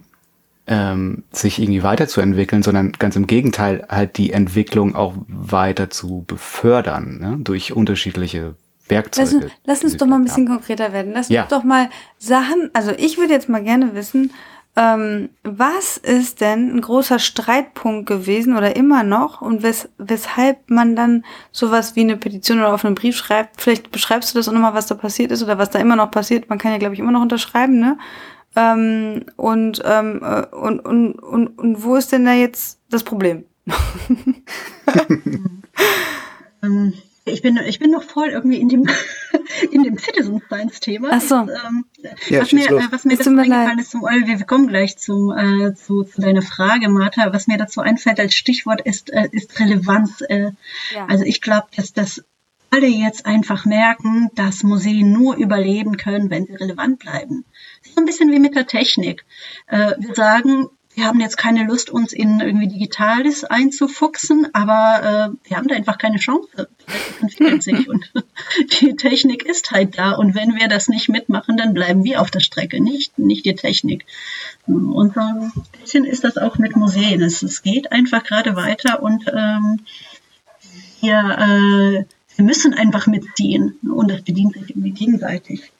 ähm, sich irgendwie weiterzuentwickeln, sondern ganz im Gegenteil, halt die Entwicklung auch weiter zu befördern, ne? durch unterschiedliche Werkzeuge. Lass, uns- lass uns doch mal ein bisschen haben. konkreter werden. Lass Ja. uns doch mal Sachen, also ich würde jetzt mal gerne wissen, ähm, was ist denn ein großer Streitpunkt gewesen oder immer noch und wes weshalb man dann sowas wie eine Petition oder auf einen Brief schreibt? Vielleicht beschreibst du das auch nochmal, was da passiert ist oder was da immer noch passiert. Man kann ja, glaube ich, immer noch unterschreiben, ne? Ähm, und, ähm, äh, und, und, und, und wo ist denn da jetzt das Problem? Ähm, ich bin, ich bin noch voll irgendwie in dem, in dem Citizen Science Thema. Ach so. Ähm, Ja, was, mir, äh, was mir dazu eingefallen ist, zum, äh, wir kommen gleich zum, äh, zu, zu deiner Frage, Martha. Was mir dazu einfällt als Stichwort ist, äh, ist Relevanz. Äh, Ja. Also ich glaube, dass das alle jetzt einfach merken, dass Museen nur überleben können, wenn sie relevant bleiben. So ein bisschen wie mit der Technik. Äh, wir sagen, wir haben jetzt keine Lust, uns in irgendwie Digitales einzufuchsen, aber äh, wir haben da einfach keine Chance. Entwickelt sich und die Technik ist halt da und wenn wir das nicht mitmachen, dann bleiben wir auf der Strecke, nicht, nicht die Technik. Und so ein bisschen ist das auch mit Museen. Es, es geht einfach gerade weiter und ähm, wir, äh, wir müssen einfach mitziehen und das bedient sich irgendwie gegenseitig.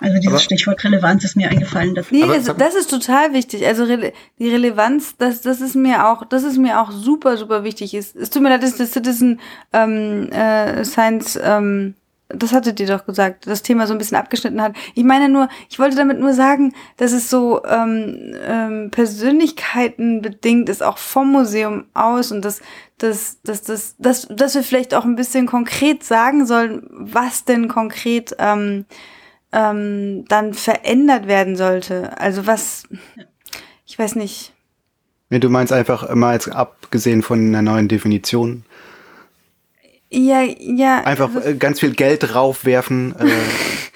Also dieses Aber- Stichwort Relevanz ist mir eingefallen. Das Nee, Aber also das ist total wichtig. Also Rele die Relevanz, das, das ist mir auch, das ist mir auch super, super wichtig. Es, es tut mir leid, dass das Citizen ähm, äh, Science, ähm, das hattet ihr doch gesagt, das Thema so ein bisschen abgeschnitten hat. Ich meine nur, ich wollte damit nur sagen, dass es so ähm, ähm, Persönlichkeiten bedingt ist, auch vom Museum aus und dass, dass, dass, dass, dass, dass wir vielleicht auch ein bisschen konkret sagen sollen, was denn konkret ähm, ähm, dann verändert werden sollte. Also was, ich weiß nicht. Ja, du meinst einfach mal jetzt abgesehen von einer neuen Definition, Ja, ja. einfach also- äh, ganz viel Geld draufwerfen, äh,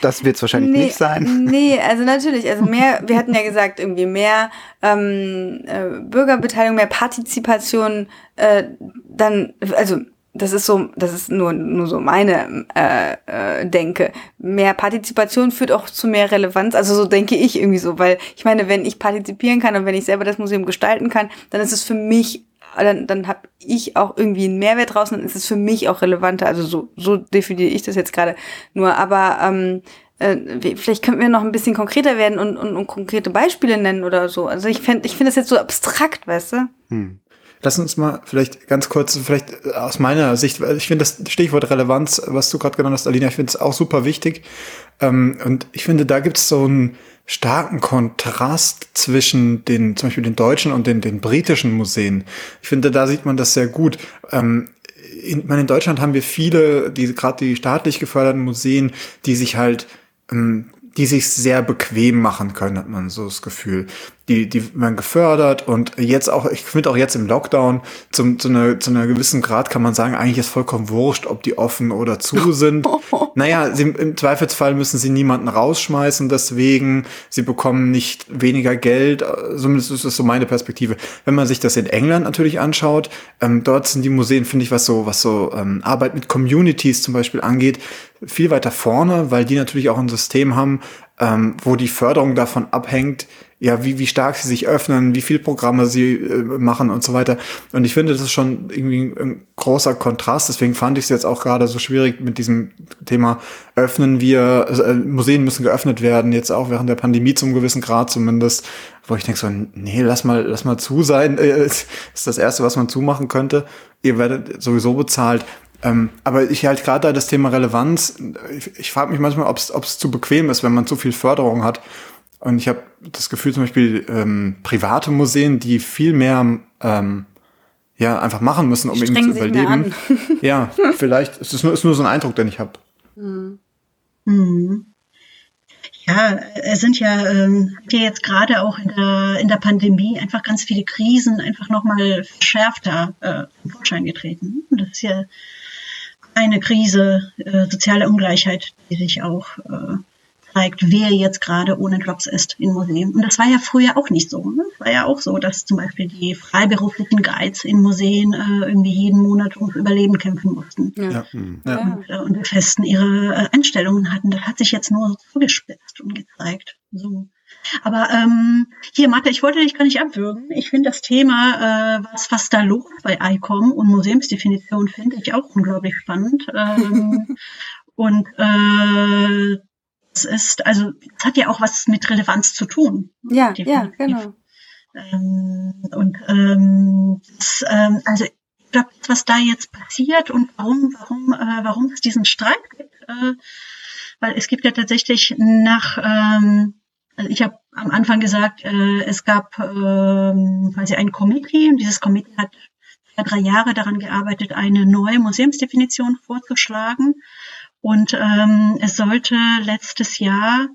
das wird es wahrscheinlich nicht sein. Nee, also natürlich, also mehr, wir hatten ja gesagt, irgendwie mehr ähm, äh, Bürgerbeteiligung, mehr Partizipation, äh, dann, also das ist so, das ist nur, nur so meine äh, äh, Denke. Mehr Partizipation führt auch zu mehr Relevanz. Also so denke ich irgendwie so, weil ich meine, wenn ich partizipieren kann und wenn ich selber das Museum gestalten kann, dann ist es für mich, dann, dann habe ich auch irgendwie einen Mehrwert draußen, dann ist es für mich auch relevanter. Also so, so definiere ich das jetzt gerade nur. Aber ähm, äh, vielleicht könnten wir noch ein bisschen konkreter werden und, und, und konkrete Beispiele nennen oder so. Also ich finde ich finde das jetzt so abstrakt, weißt du? Lass uns mal vielleicht ganz kurz, vielleicht äh, aus meiner Sicht, weil ich finde das Stichwort Relevanz, was du gerade genannt hast, Alina, ich finde es auch super wichtig. Ähm, und ich finde, da gibt es so einen starken Kontrast zwischen den, zum Beispiel den deutschen und den, den britischen Museen. Ich finde, da sieht man das sehr gut. Ähm, in, meine, in Deutschland haben wir viele, die gerade die staatlich geförderten Museen, die sich halt ähm, die sich sehr bequem machen können, hat man so das Gefühl. Die, die werden gefördert und jetzt auch, ich finde auch jetzt im Lockdown, zum, zu, einer, zu einer gewissen Grad kann man sagen, eigentlich ist vollkommen wurscht, ob die offen oder zu sind. naja, sie, im Zweifelsfall müssen sie niemanden rausschmeißen, deswegen, sie bekommen nicht weniger Geld, zumindest ist das so meine Perspektive. Wenn man sich das in England natürlich anschaut, ähm, dort sind die Museen, finde ich, was so, was so ähm, Arbeit mit Communities zum Beispiel angeht, viel weiter vorne, weil die natürlich auch ein System haben, ähm, wo die Förderung davon abhängt, ja, wie, wie stark sie sich öffnen, wie viel Programme sie äh, machen und so weiter. Und ich finde, das ist schon irgendwie ein großer Kontrast. Deswegen fand ich es jetzt auch gerade so schwierig mit diesem Thema, öffnen wir, äh, Museen müssen geöffnet werden, jetzt auch während der Pandemie zum gewissen Grad zumindest, wo ich denke so, nee, lass mal, lass mal zu sein, äh, ist das Erste, was man zumachen könnte. Ihr werdet sowieso bezahlt. Ähm, aber ich halt gerade da das Thema Relevanz, ich, ich frage mich manchmal, ob es zu bequem ist, wenn man zu viel Förderung hat. Und ich habe das Gefühl, zum Beispiel ähm, private Museen, die viel mehr ähm, ja einfach machen müssen, um eben zu überleben. ja, vielleicht ist es nur, ist nur so ein Eindruck, den ich habe. Mhm. Mhm. Ja, es sind ja ähm, hier jetzt gerade auch in der, in der Pandemie einfach ganz viele Krisen einfach nochmal verschärfter äh, zum Vorschein getreten. Und das ist ja eine Krise, äh, soziale Ungleichheit, die sich auch äh, zeigt, wer jetzt gerade ohne Jobs ist in Museen. Und das war ja früher auch nicht so. Ne? Es war ja auch so, dass zum Beispiel die freiberuflichen Guides in Museen äh, irgendwie jeden Monat ums Überleben kämpfen mussten. Ja. ja. Und, äh, und festen ihre äh, Einstellungen hatten. Das hat sich jetzt nur so zugespitzt und gezeigt. So. Aber ähm, hier, Mathe, ich wollte dich gar nicht abwürgen. Ich finde das Thema, äh, was, was da los bei ICOM und Museumsdefinition, finde ich auch unglaublich spannend. Ähm, und äh, es ist, also es hat ja auch was mit Relevanz zu tun. Ja, ja, genau. Ähm, und ähm, das, ähm, also ich glaube, was da jetzt passiert und warum, warum, äh, warum es diesen Streit gibt, äh, weil es gibt ja tatsächlich nach ähm, also ich habe am Anfang gesagt, äh, es gab ähm, quasi ein Committee und dieses Committee hat drei Jahre daran gearbeitet, eine neue Museumsdefinition vorzuschlagen. Und ähm, es sollte letztes Jahr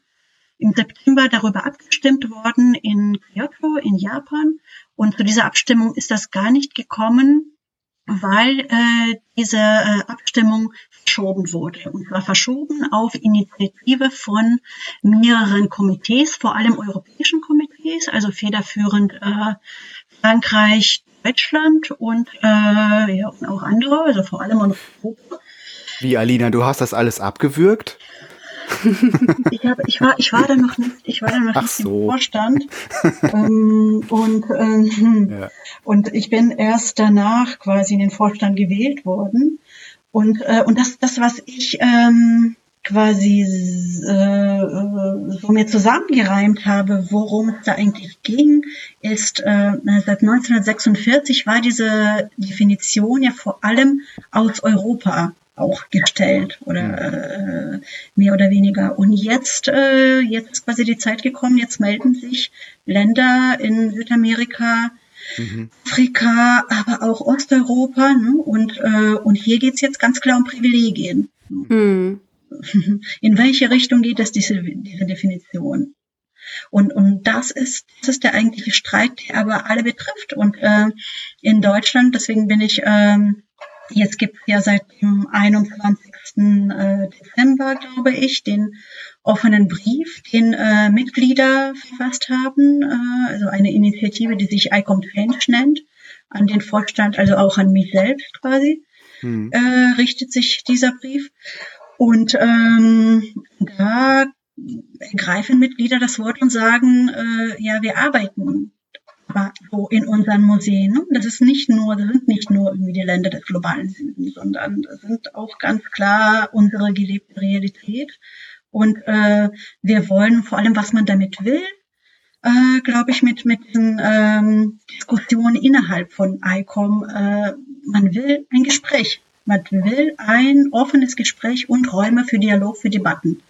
im September darüber abgestimmt worden in Kyoto in Japan. Und zu dieser Abstimmung ist das gar nicht gekommen, weil äh, diese äh, Abstimmung verschoben wurde. Und zwar verschoben auf Initiative von mehreren Komitees, vor allem europäischen Komitees, also federführend äh, Frankreich, Deutschland und, äh, ja, und auch andere, also vor allem Europa. Wie, Alina, du hast das alles abgewürgt? ich, hab, ich, war, ich war da noch nicht, ich war da noch nicht so. im Vorstand. ähm, und, ähm, ja. und ich bin erst danach quasi in den Vorstand gewählt worden. Und, äh, und das, das, was ich ähm, quasi äh, so mir zusammengereimt habe, worum es da eigentlich ging, ist, äh, seit 1946 war diese Definition ja vor allem aus Europa auch gestellt oder äh, mehr oder weniger. Und jetzt, äh, jetzt ist quasi die Zeit gekommen, jetzt melden sich Länder in Südamerika, mhm. Afrika, aber auch Osteuropa. Ne? Und, äh, und hier geht's jetzt ganz klar um Privilegien. Mhm. In welche Richtung geht das, diese, diese Definition? Und, und das ist, das ist der eigentliche Streit, der aber alle betrifft. Und äh, in Deutschland, deswegen bin ich ähm, Jetzt gibt es ja seit dem 21. Äh, Dezember, glaube ich, den offenen Brief, den äh, Mitglieder verfasst haben, äh, also eine Initiative, die sich ICOM Change nennt, an den Vorstand, also auch an mich selbst quasi, hm. äh, richtet sich dieser Brief. Und ähm, da ergreifen Mitglieder das Wort und sagen, äh, ja, wir arbeiten so in unseren Museen. Ne? Das ist nicht nur, das sind nicht nur irgendwie die Länder des globalen Süden, sondern das sind auch ganz klar unsere gelebte Realität. Und äh, wir wollen vor allem, was man damit will, äh, glaube ich, mit, mit diesen ähm, Diskussionen innerhalb von ICOM, äh, man will ein Gespräch. Man will ein offenes Gespräch und Räume für Dialog, für Debatten.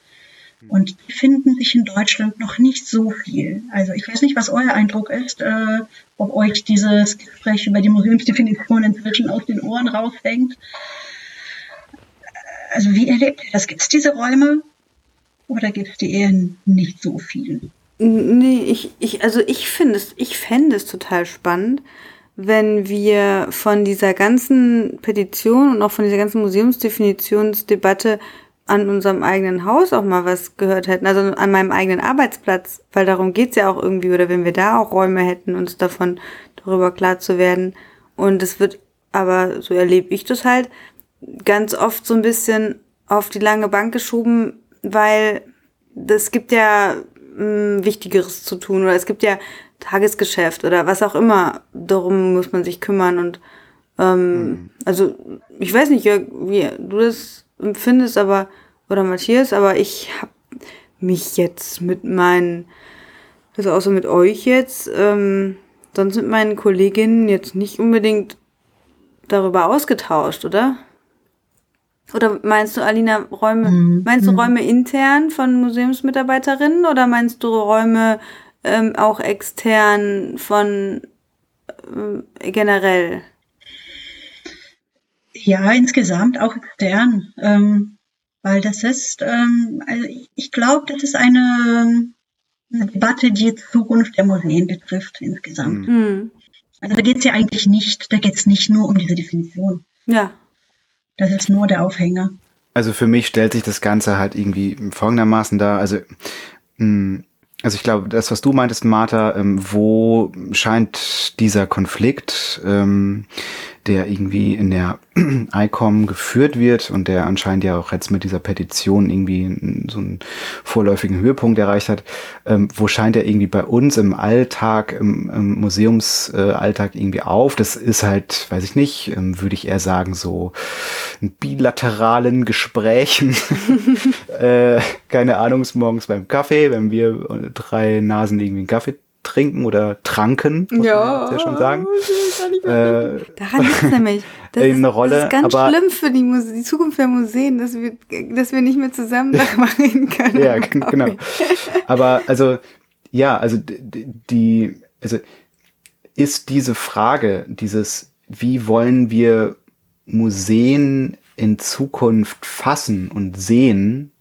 Und die finden sich in Deutschland noch nicht so viel. Also ich weiß nicht, was euer Eindruck ist, äh, ob euch dieses Gespräch über die Museumsdefinition inzwischen aus den Ohren raushängt. Also wie erlebt ihr das? Gibt es diese Räume? Oder gibt es die eher nicht so viel? Nee, ich, ich, also ich finde es, ich fände es total spannend, wenn wir von dieser ganzen Petition und auch von dieser ganzen Museumsdefinitionsdebatte an unserem eigenen Haus auch mal was gehört hätten, also an meinem eigenen Arbeitsplatz, weil darum geht's ja auch irgendwie, oder wenn wir da auch Räume hätten, uns davon darüber klar zu werden. Und es wird, aber so erlebe ich das halt, ganz oft so ein bisschen auf die lange Bank geschoben, weil es gibt ja mh, hm, Wichtigeres zu tun oder es gibt ja Tagesgeschäft oder was auch immer. Darum muss man sich kümmern und ähm, mhm. also ich weiß nicht, Jörg, wie du das empfindest, aber oder Matthias, aber ich habe mich jetzt mit meinen, also außer mit euch jetzt, ähm, sonst mit meinen Kolleginnen jetzt nicht unbedingt darüber ausgetauscht, oder? Oder meinst du, Alina, Räume, mhm. meinst du mhm. Räume intern von Museumsmitarbeiterinnen oder meinst du Räume ähm, auch extern von äh, generell? Ja, insgesamt auch extern. Ähm, weil das ist, ähm, also ich glaube, das ist eine, eine, Debatte, die Zukunft der Museen betrifft insgesamt. Mhm. Also da geht es ja eigentlich nicht, da geht es nicht nur um diese Definition. Ja. Das ist nur der Aufhänger. Also für mich stellt sich das Ganze halt irgendwie folgendermaßen dar. Also mh, mm, also ich glaube, das, was du meintest, Martha, ähm, wo scheint dieser Konflikt, ähm, der irgendwie in der ICOM geführt wird und der anscheinend ja auch jetzt mit dieser Petition irgendwie so einen vorläufigen Höhepunkt erreicht hat, ähm, wo scheint er irgendwie bei uns im Alltag, im, im Museumsalltag äh, irgendwie auf? Das ist halt, weiß ich nicht, ähm, würde ich eher sagen, so ein bilateralen Gesprächen. äh, keine Ahnung, morgens beim Kaffee, wenn wir drei Nasen irgendwie einen Kaffee trinken oder tranken, muss ja, man ja schon sagen. Äh, Daran liegt nämlich. Das ist, eine Rolle, das ist ganz aber, schlimm für die, Muse die Zukunft der Museen, dass wir, dass wir nicht mehr zusammen darüber reden können. ja, genau. Aber also, ja, also die, also ist diese Frage, dieses, wie wollen wir Museen in Zukunft fassen und sehen,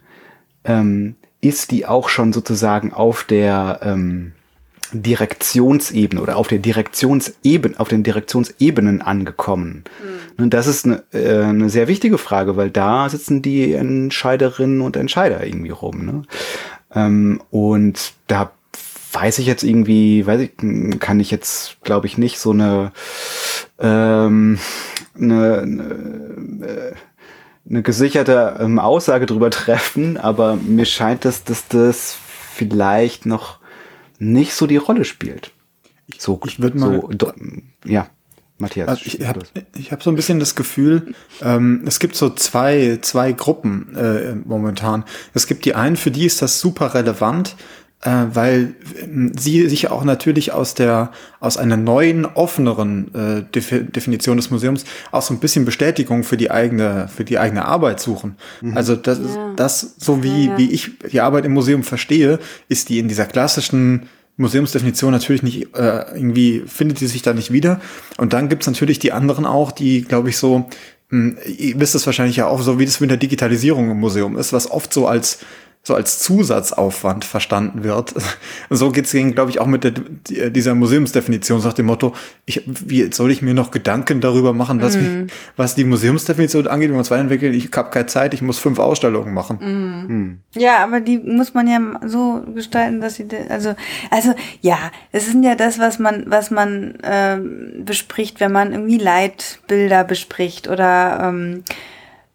ähm, ist die auch schon sozusagen auf der ähm, Direktionsebene oder auf der Direktionsebene, auf den Direktionsebenen angekommen? Mhm. Und das ist eine, äh, eine sehr wichtige Frage, weil da sitzen die Entscheiderinnen und Entscheider irgendwie rum. Ne? Ähm, und da weiß ich jetzt irgendwie, weiß ich, kann ich jetzt, glaube ich, nicht so eine, ähm, eine, eine, äh, eine gesicherte ähm, Aussage drüber treffen, aber mir scheint, dass, dass das vielleicht noch nicht so die Rolle spielt. So, ich würde mal, so, ja, Matthias. Also ich habe hab so ein bisschen das Gefühl, ähm, es gibt so zwei, zwei Gruppen äh, momentan. Es gibt die einen, für die ist das super relevant, äh, weil ähm, sie sich auch natürlich aus der aus einer neuen offeneren äh, Defi Definition des Museums auch so ein bisschen Bestätigung für die eigene für die eigene Arbeit suchen. Mhm. Also das ja. das so wie ja, ja. wie ich die Arbeit im Museum verstehe, ist die in dieser klassischen Museumsdefinition natürlich nicht äh, irgendwie findet die sich da nicht wieder. Und dann gibt's natürlich die anderen auch, die glaube ich so hm, Ihr wisst es wahrscheinlich ja auch so, wie das mit der Digitalisierung im Museum ist, was oft so als so als Zusatzaufwand verstanden wird. So geht es, glaube ich, auch mit der, dieser Museumsdefinition, nach dem Motto, ich, wie soll ich mir noch Gedanken darüber machen, was, mm. was die Museumsdefinition angeht, wenn wir uns weiterentwickeln, ich habe keine Zeit, ich muss fünf Ausstellungen machen. Mm. Mm. Ja, aber die muss man ja so gestalten, dass sie, also, also, ja, es sind ja das, was man, was man äh, bespricht, wenn man irgendwie Leitbilder bespricht oder ähm,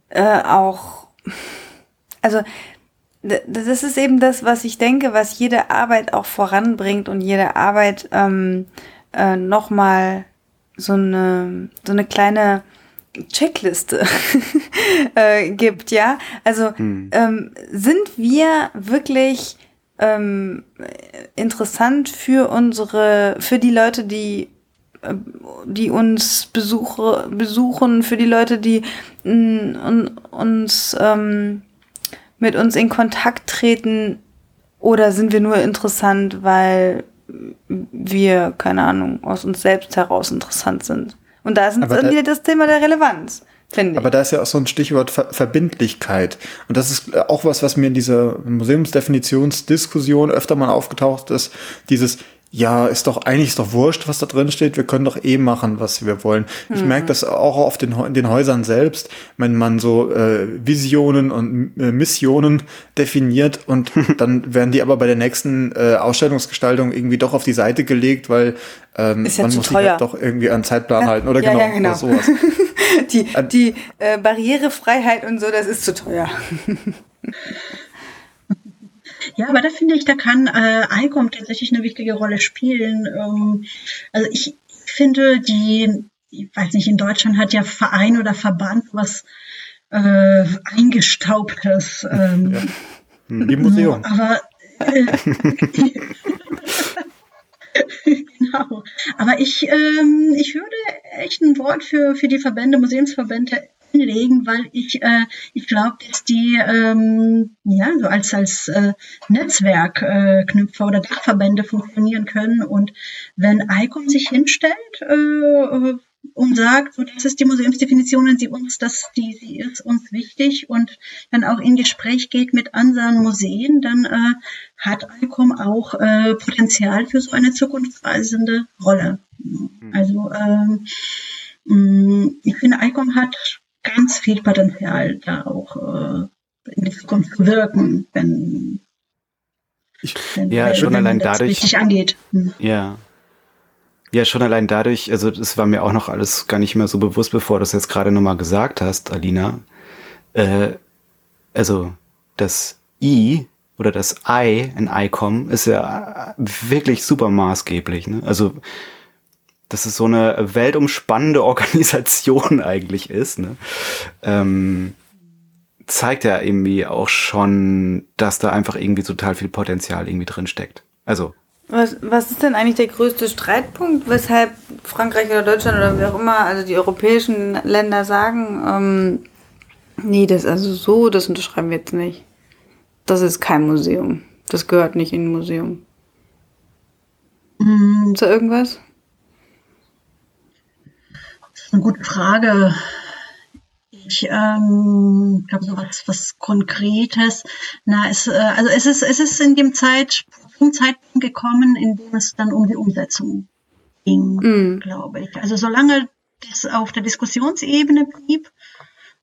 äh, auch, also das ist eben das, was ich denke, was jede Arbeit auch voranbringt und jede Arbeit ähm, äh, nochmal so eine, so eine kleine Checkliste äh, gibt, ja. Also hm. ähm, sind wir wirklich ähm, interessant für unsere, für die Leute, die äh, die uns besuche, besuchen, für die Leute, die mm, uns ähm, mit uns in Kontakt treten oder sind wir nur interessant, weil wir, keine Ahnung, aus uns selbst heraus interessant sind? Und da ist dann wieder das Thema der Relevanz. Aber da ist ja auch so ein Stichwort Ver Verbindlichkeit. Und das ist auch was, was mir in dieser Museumsdefinitionsdiskussion öfter mal aufgetaucht ist. Dieses, ja, ist doch eigentlich ist doch wurscht, was da drin steht. Wir können doch eh machen, was wir wollen. Ich Mhm. merke das auch oft in, in den Häusern selbst, wenn man so äh, Visionen und äh, Missionen definiert und dann werden die aber bei der nächsten äh, Ausstellungsgestaltung irgendwie doch auf die Seite gelegt, weil ähm, ja man muss sich teuer. halt doch irgendwie an Zeitplan halten oder Ja, genau, ja, genau. oder sowas. Die, die äh, Barrierefreiheit und so, das ist zu teuer. Ja, aber da finde ich, da kann äh, ICOM tatsächlich eine wichtige Rolle spielen. Ähm, also ich finde, die, ich weiß nicht, in Deutschland hat ja Verein oder Verband was äh, eingestaubtes. Ähm, Ja. Hm, Wie Museum. Aber äh, genau. Aber ich, ähm, ich würde echt ein Wort für, für die Verbände, Museumsverbände hinlegen, weil ich, äh, ich glaube, dass die ähm, ja so als als äh, Netzwerkknüpfer äh, oder Dachverbände funktionieren können. Und wenn ICOM sich hinstellt äh, und sagt, so das ist die Museumsdefinition, sie uns, das, die, sie ist uns wichtig. Und dann auch in Gespräch geht mit anderen Museen, dann äh, hat ICOM auch äh, Potenzial für so eine zukunftsweisende Rolle. Also ähm, mh, ich finde, ICOM hat ganz viel Potenzial, da auch äh, in die Zukunft zu wirken, wenn, Ich, wenn, Ja, wenn schon man allein dadurch- richtig angeht. Hm. Ja. Ja, schon allein dadurch, also das war mir auch noch alles gar nicht mehr so bewusst, bevor du es jetzt gerade nochmal gesagt hast, Alina. Äh, also das I oder das I in ICOM ist ja wirklich super maßgeblich. Ne? Also dass es so eine weltumspannende Organisation eigentlich ist, ne? ähm, zeigt ja irgendwie auch schon, dass da einfach irgendwie total viel Potenzial irgendwie drin steckt. Also Was, was ist denn eigentlich der größte Streitpunkt, weshalb Frankreich oder Deutschland oder wie auch immer, also die europäischen Länder sagen, ähm, nee, das also so, das unterschreiben wir jetzt nicht. Das ist kein Museum. Das gehört nicht in ein Museum. Hm, Ist da irgendwas? Das ist eine gute Frage. Ich ähm, glaube, so was, was Konkretes. Na, es, äh, also es ist, es ist in dem Zeit, zum Zeitpunkt gekommen, in dem es dann um die Umsetzung ging, Mhm. glaube ich. Also solange das auf der Diskussionsebene blieb,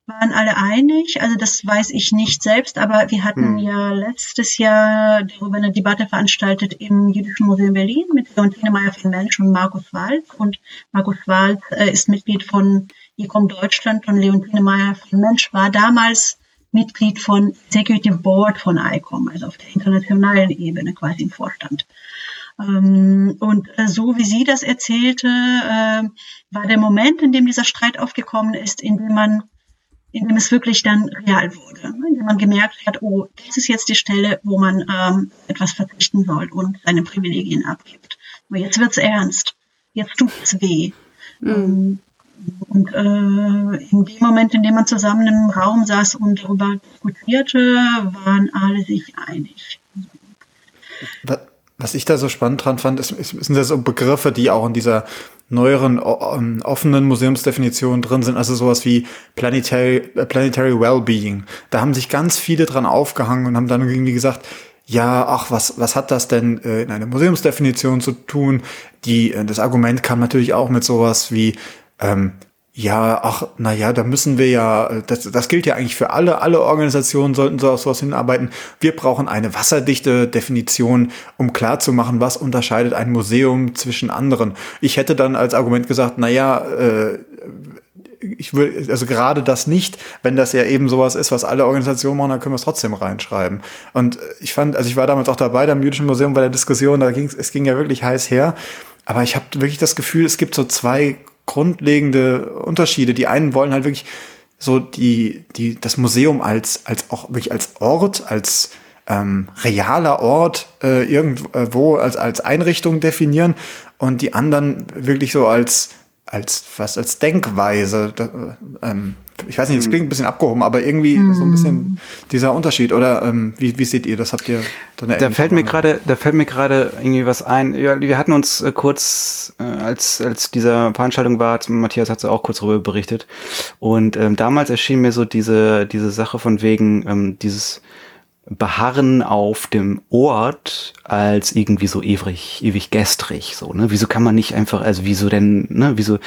waren alle einig. Also das weiß ich nicht selbst, aber wir hatten Hm. ja letztes Jahr darüber eine Debatte veranstaltet im Jüdischen Museum Berlin mit Leontine Meyer von Mensch und Markus Walz. Und Markus Walz äh, ist Mitglied von ICOM Deutschland und Leontine Meyer von Mensch war damals Mitglied von Executive Board von ICOM, also auf der internationalen Ebene quasi im Vorstand. Ähm, und äh, so wie sie das erzählte, äh, war der Moment, in dem dieser Streit aufgekommen ist, in dem man in dem es wirklich dann real wurde, ne? in dem man gemerkt hat, oh, das ist jetzt die Stelle, wo man ähm, etwas verzichten soll und seine Privilegien abgibt. Aber jetzt wird's ernst. Jetzt tut es weh. Ähm, Und äh, in dem Moment, in dem man zusammen im Raum saß und darüber diskutierte, waren alle sich einig. Wa- Was ich da so spannend dran fand, ist, ist, sind ja so Begriffe, die auch in dieser neueren ähm, offenen Museumsdefinition drin sind, also sowas wie Planetary, Planetary Wellbeing. Da haben sich ganz viele dran aufgehangen und haben dann irgendwie gesagt, ja, ach, was, was hat das denn äh, in einer Museumsdefinition zu tun? Die, äh, das Argument kam natürlich auch mit sowas wie, ähm, ja, ach, na ja, da müssen wir ja, äh, das, das gilt ja eigentlich für alle, alle Organisationen sollten so auf sowas hinarbeiten. Wir brauchen eine wasserdichte Definition, um klarzumachen, was unterscheidet ein Museum zwischen anderen. Ich hätte dann als Argument gesagt, na ja, äh, ich will, also gerade das nicht, wenn das ja eben sowas ist, was alle Organisationen machen, dann können wir es trotzdem reinschreiben. Und ich fand, also ich war damals auch dabei, beim Jüdischen Museum bei der Diskussion, da ging es ging ja wirklich heiß her. Aber ich habe wirklich das Gefühl, es gibt so zwei grundlegende Unterschiede. Die einen wollen halt wirklich so die, die, das Museum als, als auch wirklich als Ort, als ähm, realer Ort äh, irgendwo als, als Einrichtung definieren und die anderen wirklich so als, als was als Denkweise. Da, ähm, ich weiß nicht, es klingt ein bisschen abgehoben, aber irgendwie so ein bisschen dieser Unterschied. Oder ähm, wie, wie seht ihr das? Habt ihr da Da fällt mir gerade, da fällt mir gerade irgendwie was ein. Ja, wir hatten uns äh, kurz, äh, als, als dieser Veranstaltung war, Matthias hat es auch kurz darüber berichtet. Und ähm, damals erschien mir so diese, diese Sache von wegen, ähm, dieses beharren auf dem Ort als irgendwie so ewig, ewig gestrig, so, ne? Wieso kann man nicht einfach, also wieso denn, ne, wieso,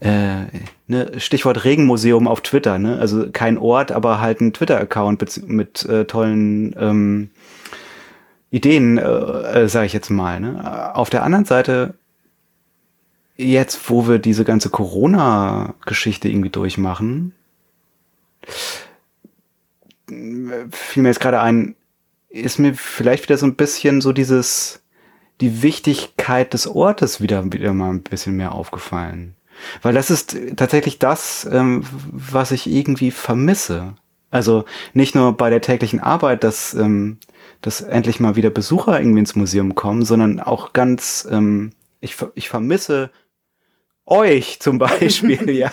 äh, ne, Stichwort Regenmuseum auf Twitter, ne? Also kein Ort, aber halt ein Twitter-Account mit, äh, tollen ähm, Ideen, äh, äh, sage ich jetzt mal. Ne? Auf der anderen Seite, jetzt, wo wir diese ganze Corona-Geschichte irgendwie durchmachen, fiel mir jetzt gerade ein, ist mir vielleicht wieder so ein bisschen so dieses, die Wichtigkeit des Ortes wieder, wieder mal ein bisschen mehr aufgefallen. Weil das ist tatsächlich das, ähm, was ich irgendwie vermisse. Also nicht nur bei der täglichen Arbeit, dass, ähm, dass endlich mal wieder Besucher irgendwie ins Museum kommen, sondern auch ganz, ähm, ich, ich vermisse euch zum Beispiel, ja.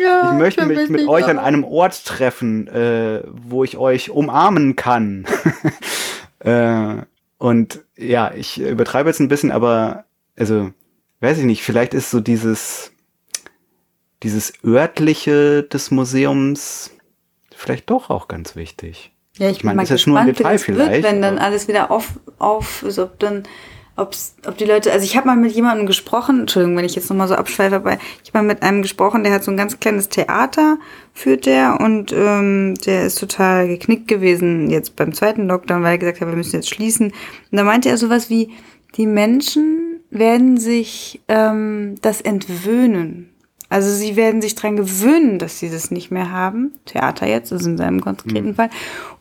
ja. Ich möchte mich mit euch auch. an einem Ort treffen, äh, wo ich euch umarmen kann. äh, und ja, ich übertreibe jetzt ein bisschen, aber also, weiß ich nicht, vielleicht ist so dieses, dieses örtliche des Museums vielleicht doch auch ganz wichtig. Ja, ich, ich meine, ist jetzt nur ein Detail vielleicht. Wird, wenn dann alles wieder auf, auf, so, ob dann ob's, ob die Leute, also ich habe mal mit jemandem gesprochen, Entschuldigung, wenn ich jetzt nochmal so abschweife, aber ich habe mal mit einem gesprochen, der hat so ein ganz kleines Theater, führt der und ähm, der ist total geknickt gewesen jetzt beim zweiten Lockdown, weil er gesagt hat, wir müssen jetzt schließen. Und da meinte er sowas wie, die Menschen werden sich ähm, das entwöhnen. Also sie werden sich dran gewöhnen, dass sie das nicht mehr haben. Theater jetzt, das ist in seinem konkreten mhm. Fall.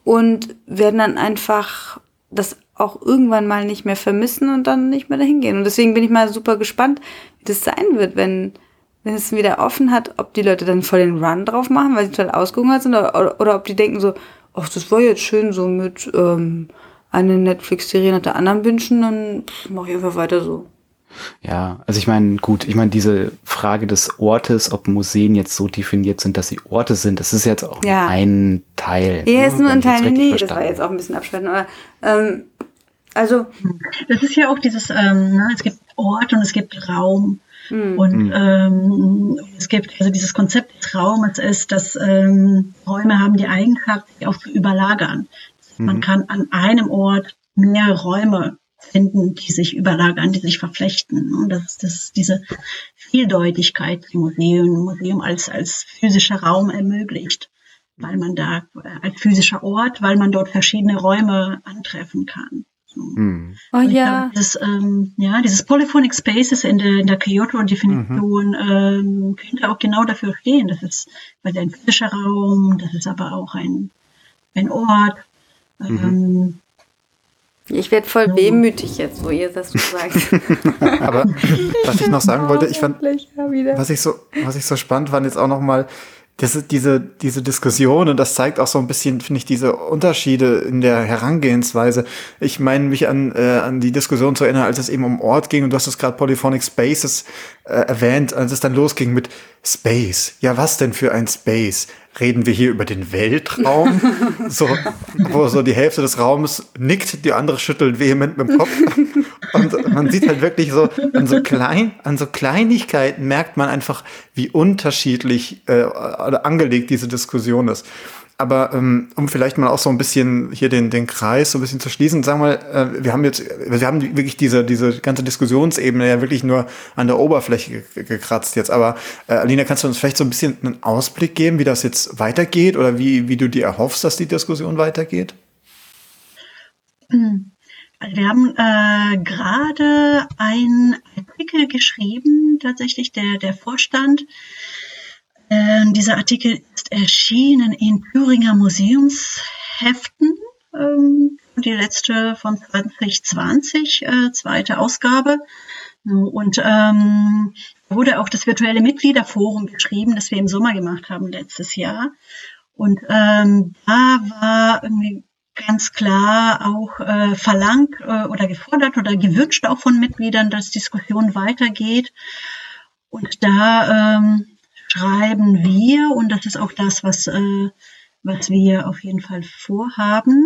Und werden dann einfach das auch irgendwann mal nicht mehr vermissen und dann nicht mehr dahin gehen. Und deswegen bin ich mal super gespannt, wie das sein wird, wenn, wenn es wieder offen hat, ob die Leute dann voll den Run drauf machen, weil sie total ausgehungert sind, oder, oder, oder ob die denken so, ach, das war jetzt schön so mit ähm, eine Netflix-Serie nach der anderen wünschen, dann mache ich einfach weiter so. Ja, also ich meine, gut, ich meine, diese Frage des Ortes, ob Museen jetzt so definiert sind, dass sie Orte sind, das ist jetzt auch ja. ein Teil. Ja, ne, ist nur ein Teil, nee, verstanden. das war jetzt auch ein bisschen abschreckend, aber ähm, also. Das ist ja auch dieses, ähm, ne, es gibt Ort und es gibt Raum. Mhm. Und hm. ähm, es gibt also dieses Konzept des Raumes ist, dass ähm, Räume haben die Eigenschaft, sich auch zu überlagern. Mhm. Man kann an einem Ort mehrere Räume finden, die sich überlagern, die sich verflechten. Und das ist das, diese Vieldeutigkeit im Museum, Museum als, als physischer Raum ermöglicht, weil man da äh, als physischer Ort, weil man dort verschiedene Räume antreffen kann. Hm. Oh ja. Glaube, dieses, ähm, ja, dieses Polyphonic Spaces in der, in der Kyoto-Definition mhm. ähm, könnte auch genau dafür stehen. Das ist quasi ein physischer Raum, das ist aber auch ein, ein Ort. Mhm. Ich werde voll wehmütig jetzt, wo ihr das so sagt. Aber was ich noch sagen wollte, ich fand, was ich so, was ich so spannend fand, jetzt auch noch mal, das ist diese, diese Diskussion und das zeigt auch so ein bisschen, finde ich, diese Unterschiede in der Herangehensweise. Ich meine, mich an, äh, an die Diskussion zu erinnern, als es eben um Ort ging und du hast es gerade Polyphonic Spaces äh, erwähnt, als es dann losging mit Space. Ja, was denn für ein Space? Reden wir hier über den Weltraum? so, wo so die Hälfte des Raumes nickt, die andere schüttelt vehement mit dem Kopf. Und man sieht halt wirklich so, an so klein, an so Kleinigkeiten merkt man einfach, wie unterschiedlich äh, angelegt diese Diskussion ist. Aber ähm, um vielleicht mal auch so ein bisschen hier den, den Kreis so ein bisschen zu schließen, sagen wir mal, äh, wir haben jetzt, wir haben wirklich diese, diese ganze Diskussionsebene ja wirklich nur an der Oberfläche gekratzt jetzt. Aber äh, Alina, kannst du uns vielleicht so ein bisschen einen Ausblick geben, wie das jetzt weitergeht oder wie, wie du dir erhoffst, dass die Diskussion weitergeht? Also wir haben äh, gerade einen Artikel geschrieben, tatsächlich der, der Vorstand ähm, dieser Artikel ist erschienen in Thüringer Museumsheften, ähm, die letzte von 2020, äh, zweite Ausgabe. Und ähm, wurde auch das virtuelle Mitgliederforum geschrieben, das wir im Sommer gemacht haben letztes Jahr. Und ähm, da war irgendwie ganz klar auch äh, verlangt äh, oder gefordert oder gewünscht auch von Mitgliedern, dass Diskussion weitergeht. Und da ähm, schreiben wir, und das ist auch das, was, äh, was wir auf jeden Fall vorhaben.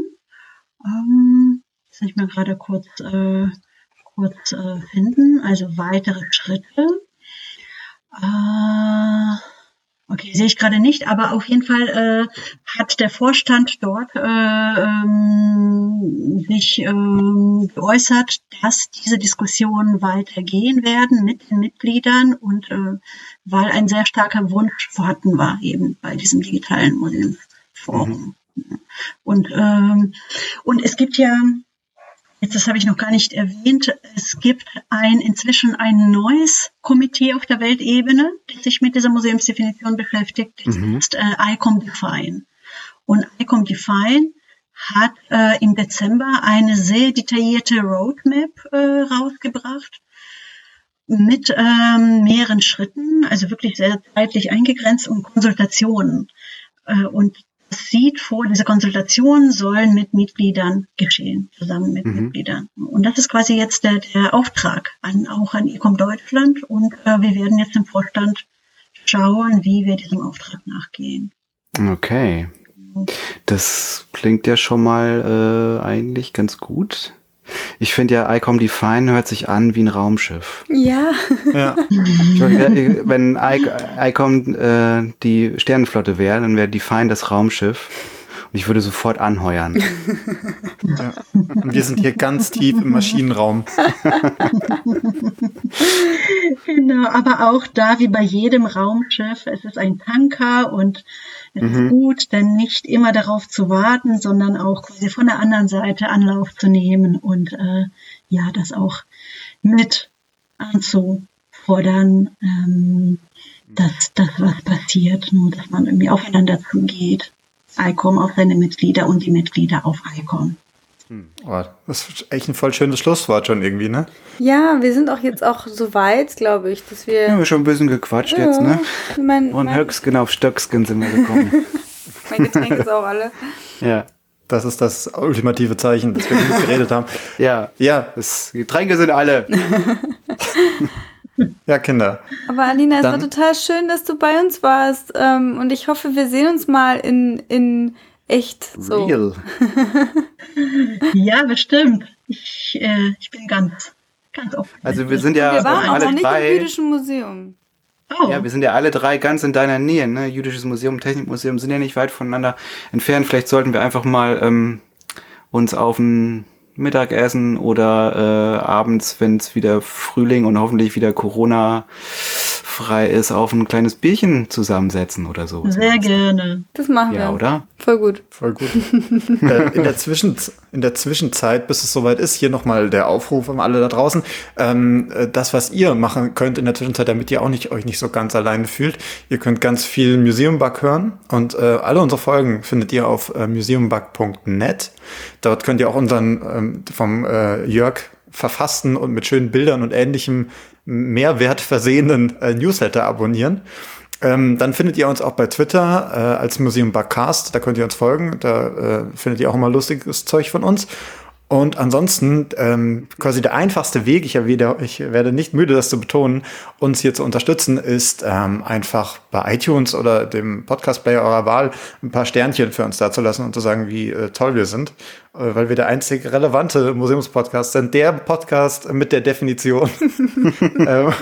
Ähm, muss ich mal gerade kurz, äh, kurz äh, finden. Also weitere Schritte. Äh, Okay, sehe ich gerade nicht, aber auf jeden Fall äh, hat der Vorstand dort äh, ähm, sich ähm, geäußert, dass diese Diskussionen weitergehen werden mit den Mitgliedern und weil ein sehr starker Wunsch vorhanden war eben bei diesem digitalen Museumsforum. Mhm. Und, ähm, und es gibt ja Jetzt, das habe ich noch gar nicht erwähnt. Es gibt ein, inzwischen ein neues Komitee auf der Weltebene, das sich mit dieser Museumsdefinition beschäftigt. Das mhm. ist äh, ICOM Define. Und ICOM Define hat äh, im Dezember eine sehr detaillierte Roadmap äh, rausgebracht mit ähm, mehreren Schritten, also wirklich sehr zeitlich eingegrenzt und Konsultationen. Äh, und sieht vor, diese Konsultationen sollen mit Mitgliedern geschehen, zusammen mit mhm. Mitgliedern. Und das ist quasi jetzt der, der Auftrag an, auch an Ecom Deutschland. Und äh, wir werden jetzt im Vorstand schauen, wie wir diesem Auftrag nachgehen. Okay. Das klingt ja schon mal äh, eigentlich ganz gut. Ich finde ja, ICOM Define hört sich an wie ein Raumschiff. Ja. ja. Wenn ICOM äh, die Sternenflotte wäre, dann wäre Define das Raumschiff. Und ich würde sofort anheuern. Ja. Und wir sind hier ganz tief im Maschinenraum. genau, aber auch da wie bei jedem Raumschiff, es ist ein Tanker und es mhm. ist gut, denn nicht immer darauf zu warten, sondern auch quasi von der anderen Seite Anlauf zu nehmen und äh, ja, das auch mit anzufordern, ähm, dass das was passiert, nur dass man irgendwie aufeinander zugeht. ICOM auf seine Mitglieder und die Mitglieder auf ICOM. Hm. Oh, das ist echt ein voll schönes Schlusswort schon irgendwie, ne? Ja, wir sind auch jetzt auch so weit, glaube ich, dass wir. Ja, wir schon ein bisschen gequatscht ja, jetzt, ne? Mein, Von Höcksken auf Stöcksken sind wir gekommen. mein Getränk ist auch alle. Ja. Das ist das ultimative Zeichen, dass wir nicht geredet haben. Ja. Ja. Das, Getränke sind alle. ja, Kinder. Aber Alina, es Dann, war total schön, dass du bei uns warst. Ähm, und ich hoffe, wir sehen uns mal in, in echt so. Real. ja, bestimmt. Ich, äh, ich bin ganz, ganz offen. Also wir sind ja wir waren alle auch nicht drei, im Jüdischen Museum. Oh. Ja, wir sind ja alle drei ganz in deiner Nähe, ne? Jüdisches Museum, Technikmuseum sind ja nicht weit voneinander entfernt. Vielleicht sollten wir einfach mal ähm, uns auf ein Mittagessen oder äh, abends, wenn es wieder Frühling und hoffentlich wieder Corona frei ist, auf ein kleines Bierchen zusammensetzen oder so. Sehr gerne. Das machen wir. Ja, oder? Voll gut. Voll gut. äh, in, der Zwischen in der Zwischenzeit, bis es soweit ist, hier nochmal der Aufruf an alle da draußen. Ähm, äh, das, was ihr machen könnt in der Zwischenzeit, damit ihr auch nicht euch nicht so ganz alleine fühlt. Ihr könnt ganz viel Museumbug hören und äh, alle unsere Folgen findet ihr auf äh, museumbug.net. Dort könnt ihr auch unseren ähm, vom äh, Jörg verfassten und mit schönen Bildern und ähnlichem Mehrwert versehenen äh, Newsletter abonnieren. Ähm, dann findet ihr uns auch bei Twitter äh, als Museum Backcast. Da könnt ihr uns folgen. Da äh, findet ihr auch immer lustiges Zeug von uns. Und ansonsten ähm, quasi der einfachste Weg, ich, wieder, ich werde nicht müde, das zu betonen, uns hier zu unterstützen, ist ähm, einfach bei iTunes oder dem Podcast-Player eurer Wahl ein paar Sternchen für uns dazulassen und zu sagen, wie äh, toll wir sind. Äh, weil wir der einzig relevante Museumspodcast sind, der Podcast mit der Definition. ähm,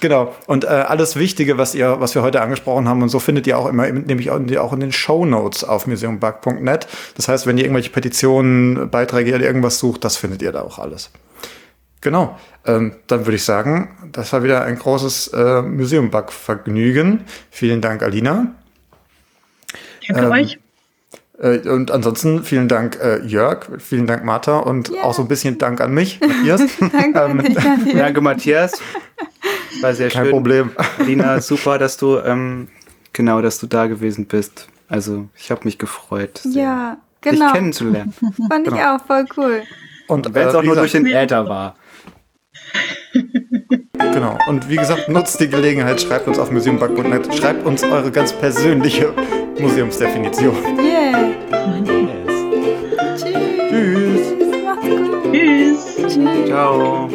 genau. Und äh, alles Wichtige, was ihr, was wir heute angesprochen haben, und so findet ihr auch immer, nämlich auch in den Show Notes auf museumbug.net. Das heißt, wenn ihr irgendwelche Petitionen, Beiträge oder irgendwas sucht, das findet ihr da auch alles. Genau. Ähm, dann würde ich sagen, das war wieder ein großes äh, Museumbug-Vergnügen. Vielen Dank, Alina. Danke ähm, euch. Äh, und ansonsten vielen Dank, äh, Jörg, vielen Dank, Martha und yeah. auch so ein bisschen Dank an mich, Matthias. danke, ähm, danke, Matthias. War sehr Kein schön. Problem. Lina, super, dass du, ähm, genau, dass du da gewesen bist. Also, ich habe mich gefreut, ja, genau. dich kennenzulernen. Fand ich genau. auch voll cool. Und wenn es äh, auch nur durch den Äther war. genau. Und wie gesagt, nutzt die Gelegenheit, schreibt uns auf museumbug.net, schreibt uns eure ganz persönliche Museumsdefinition. Yeah. Yes. Tschüss. Tschüss. Tschüss. Macht's gut. Tschüss. Tschüss. Ciao.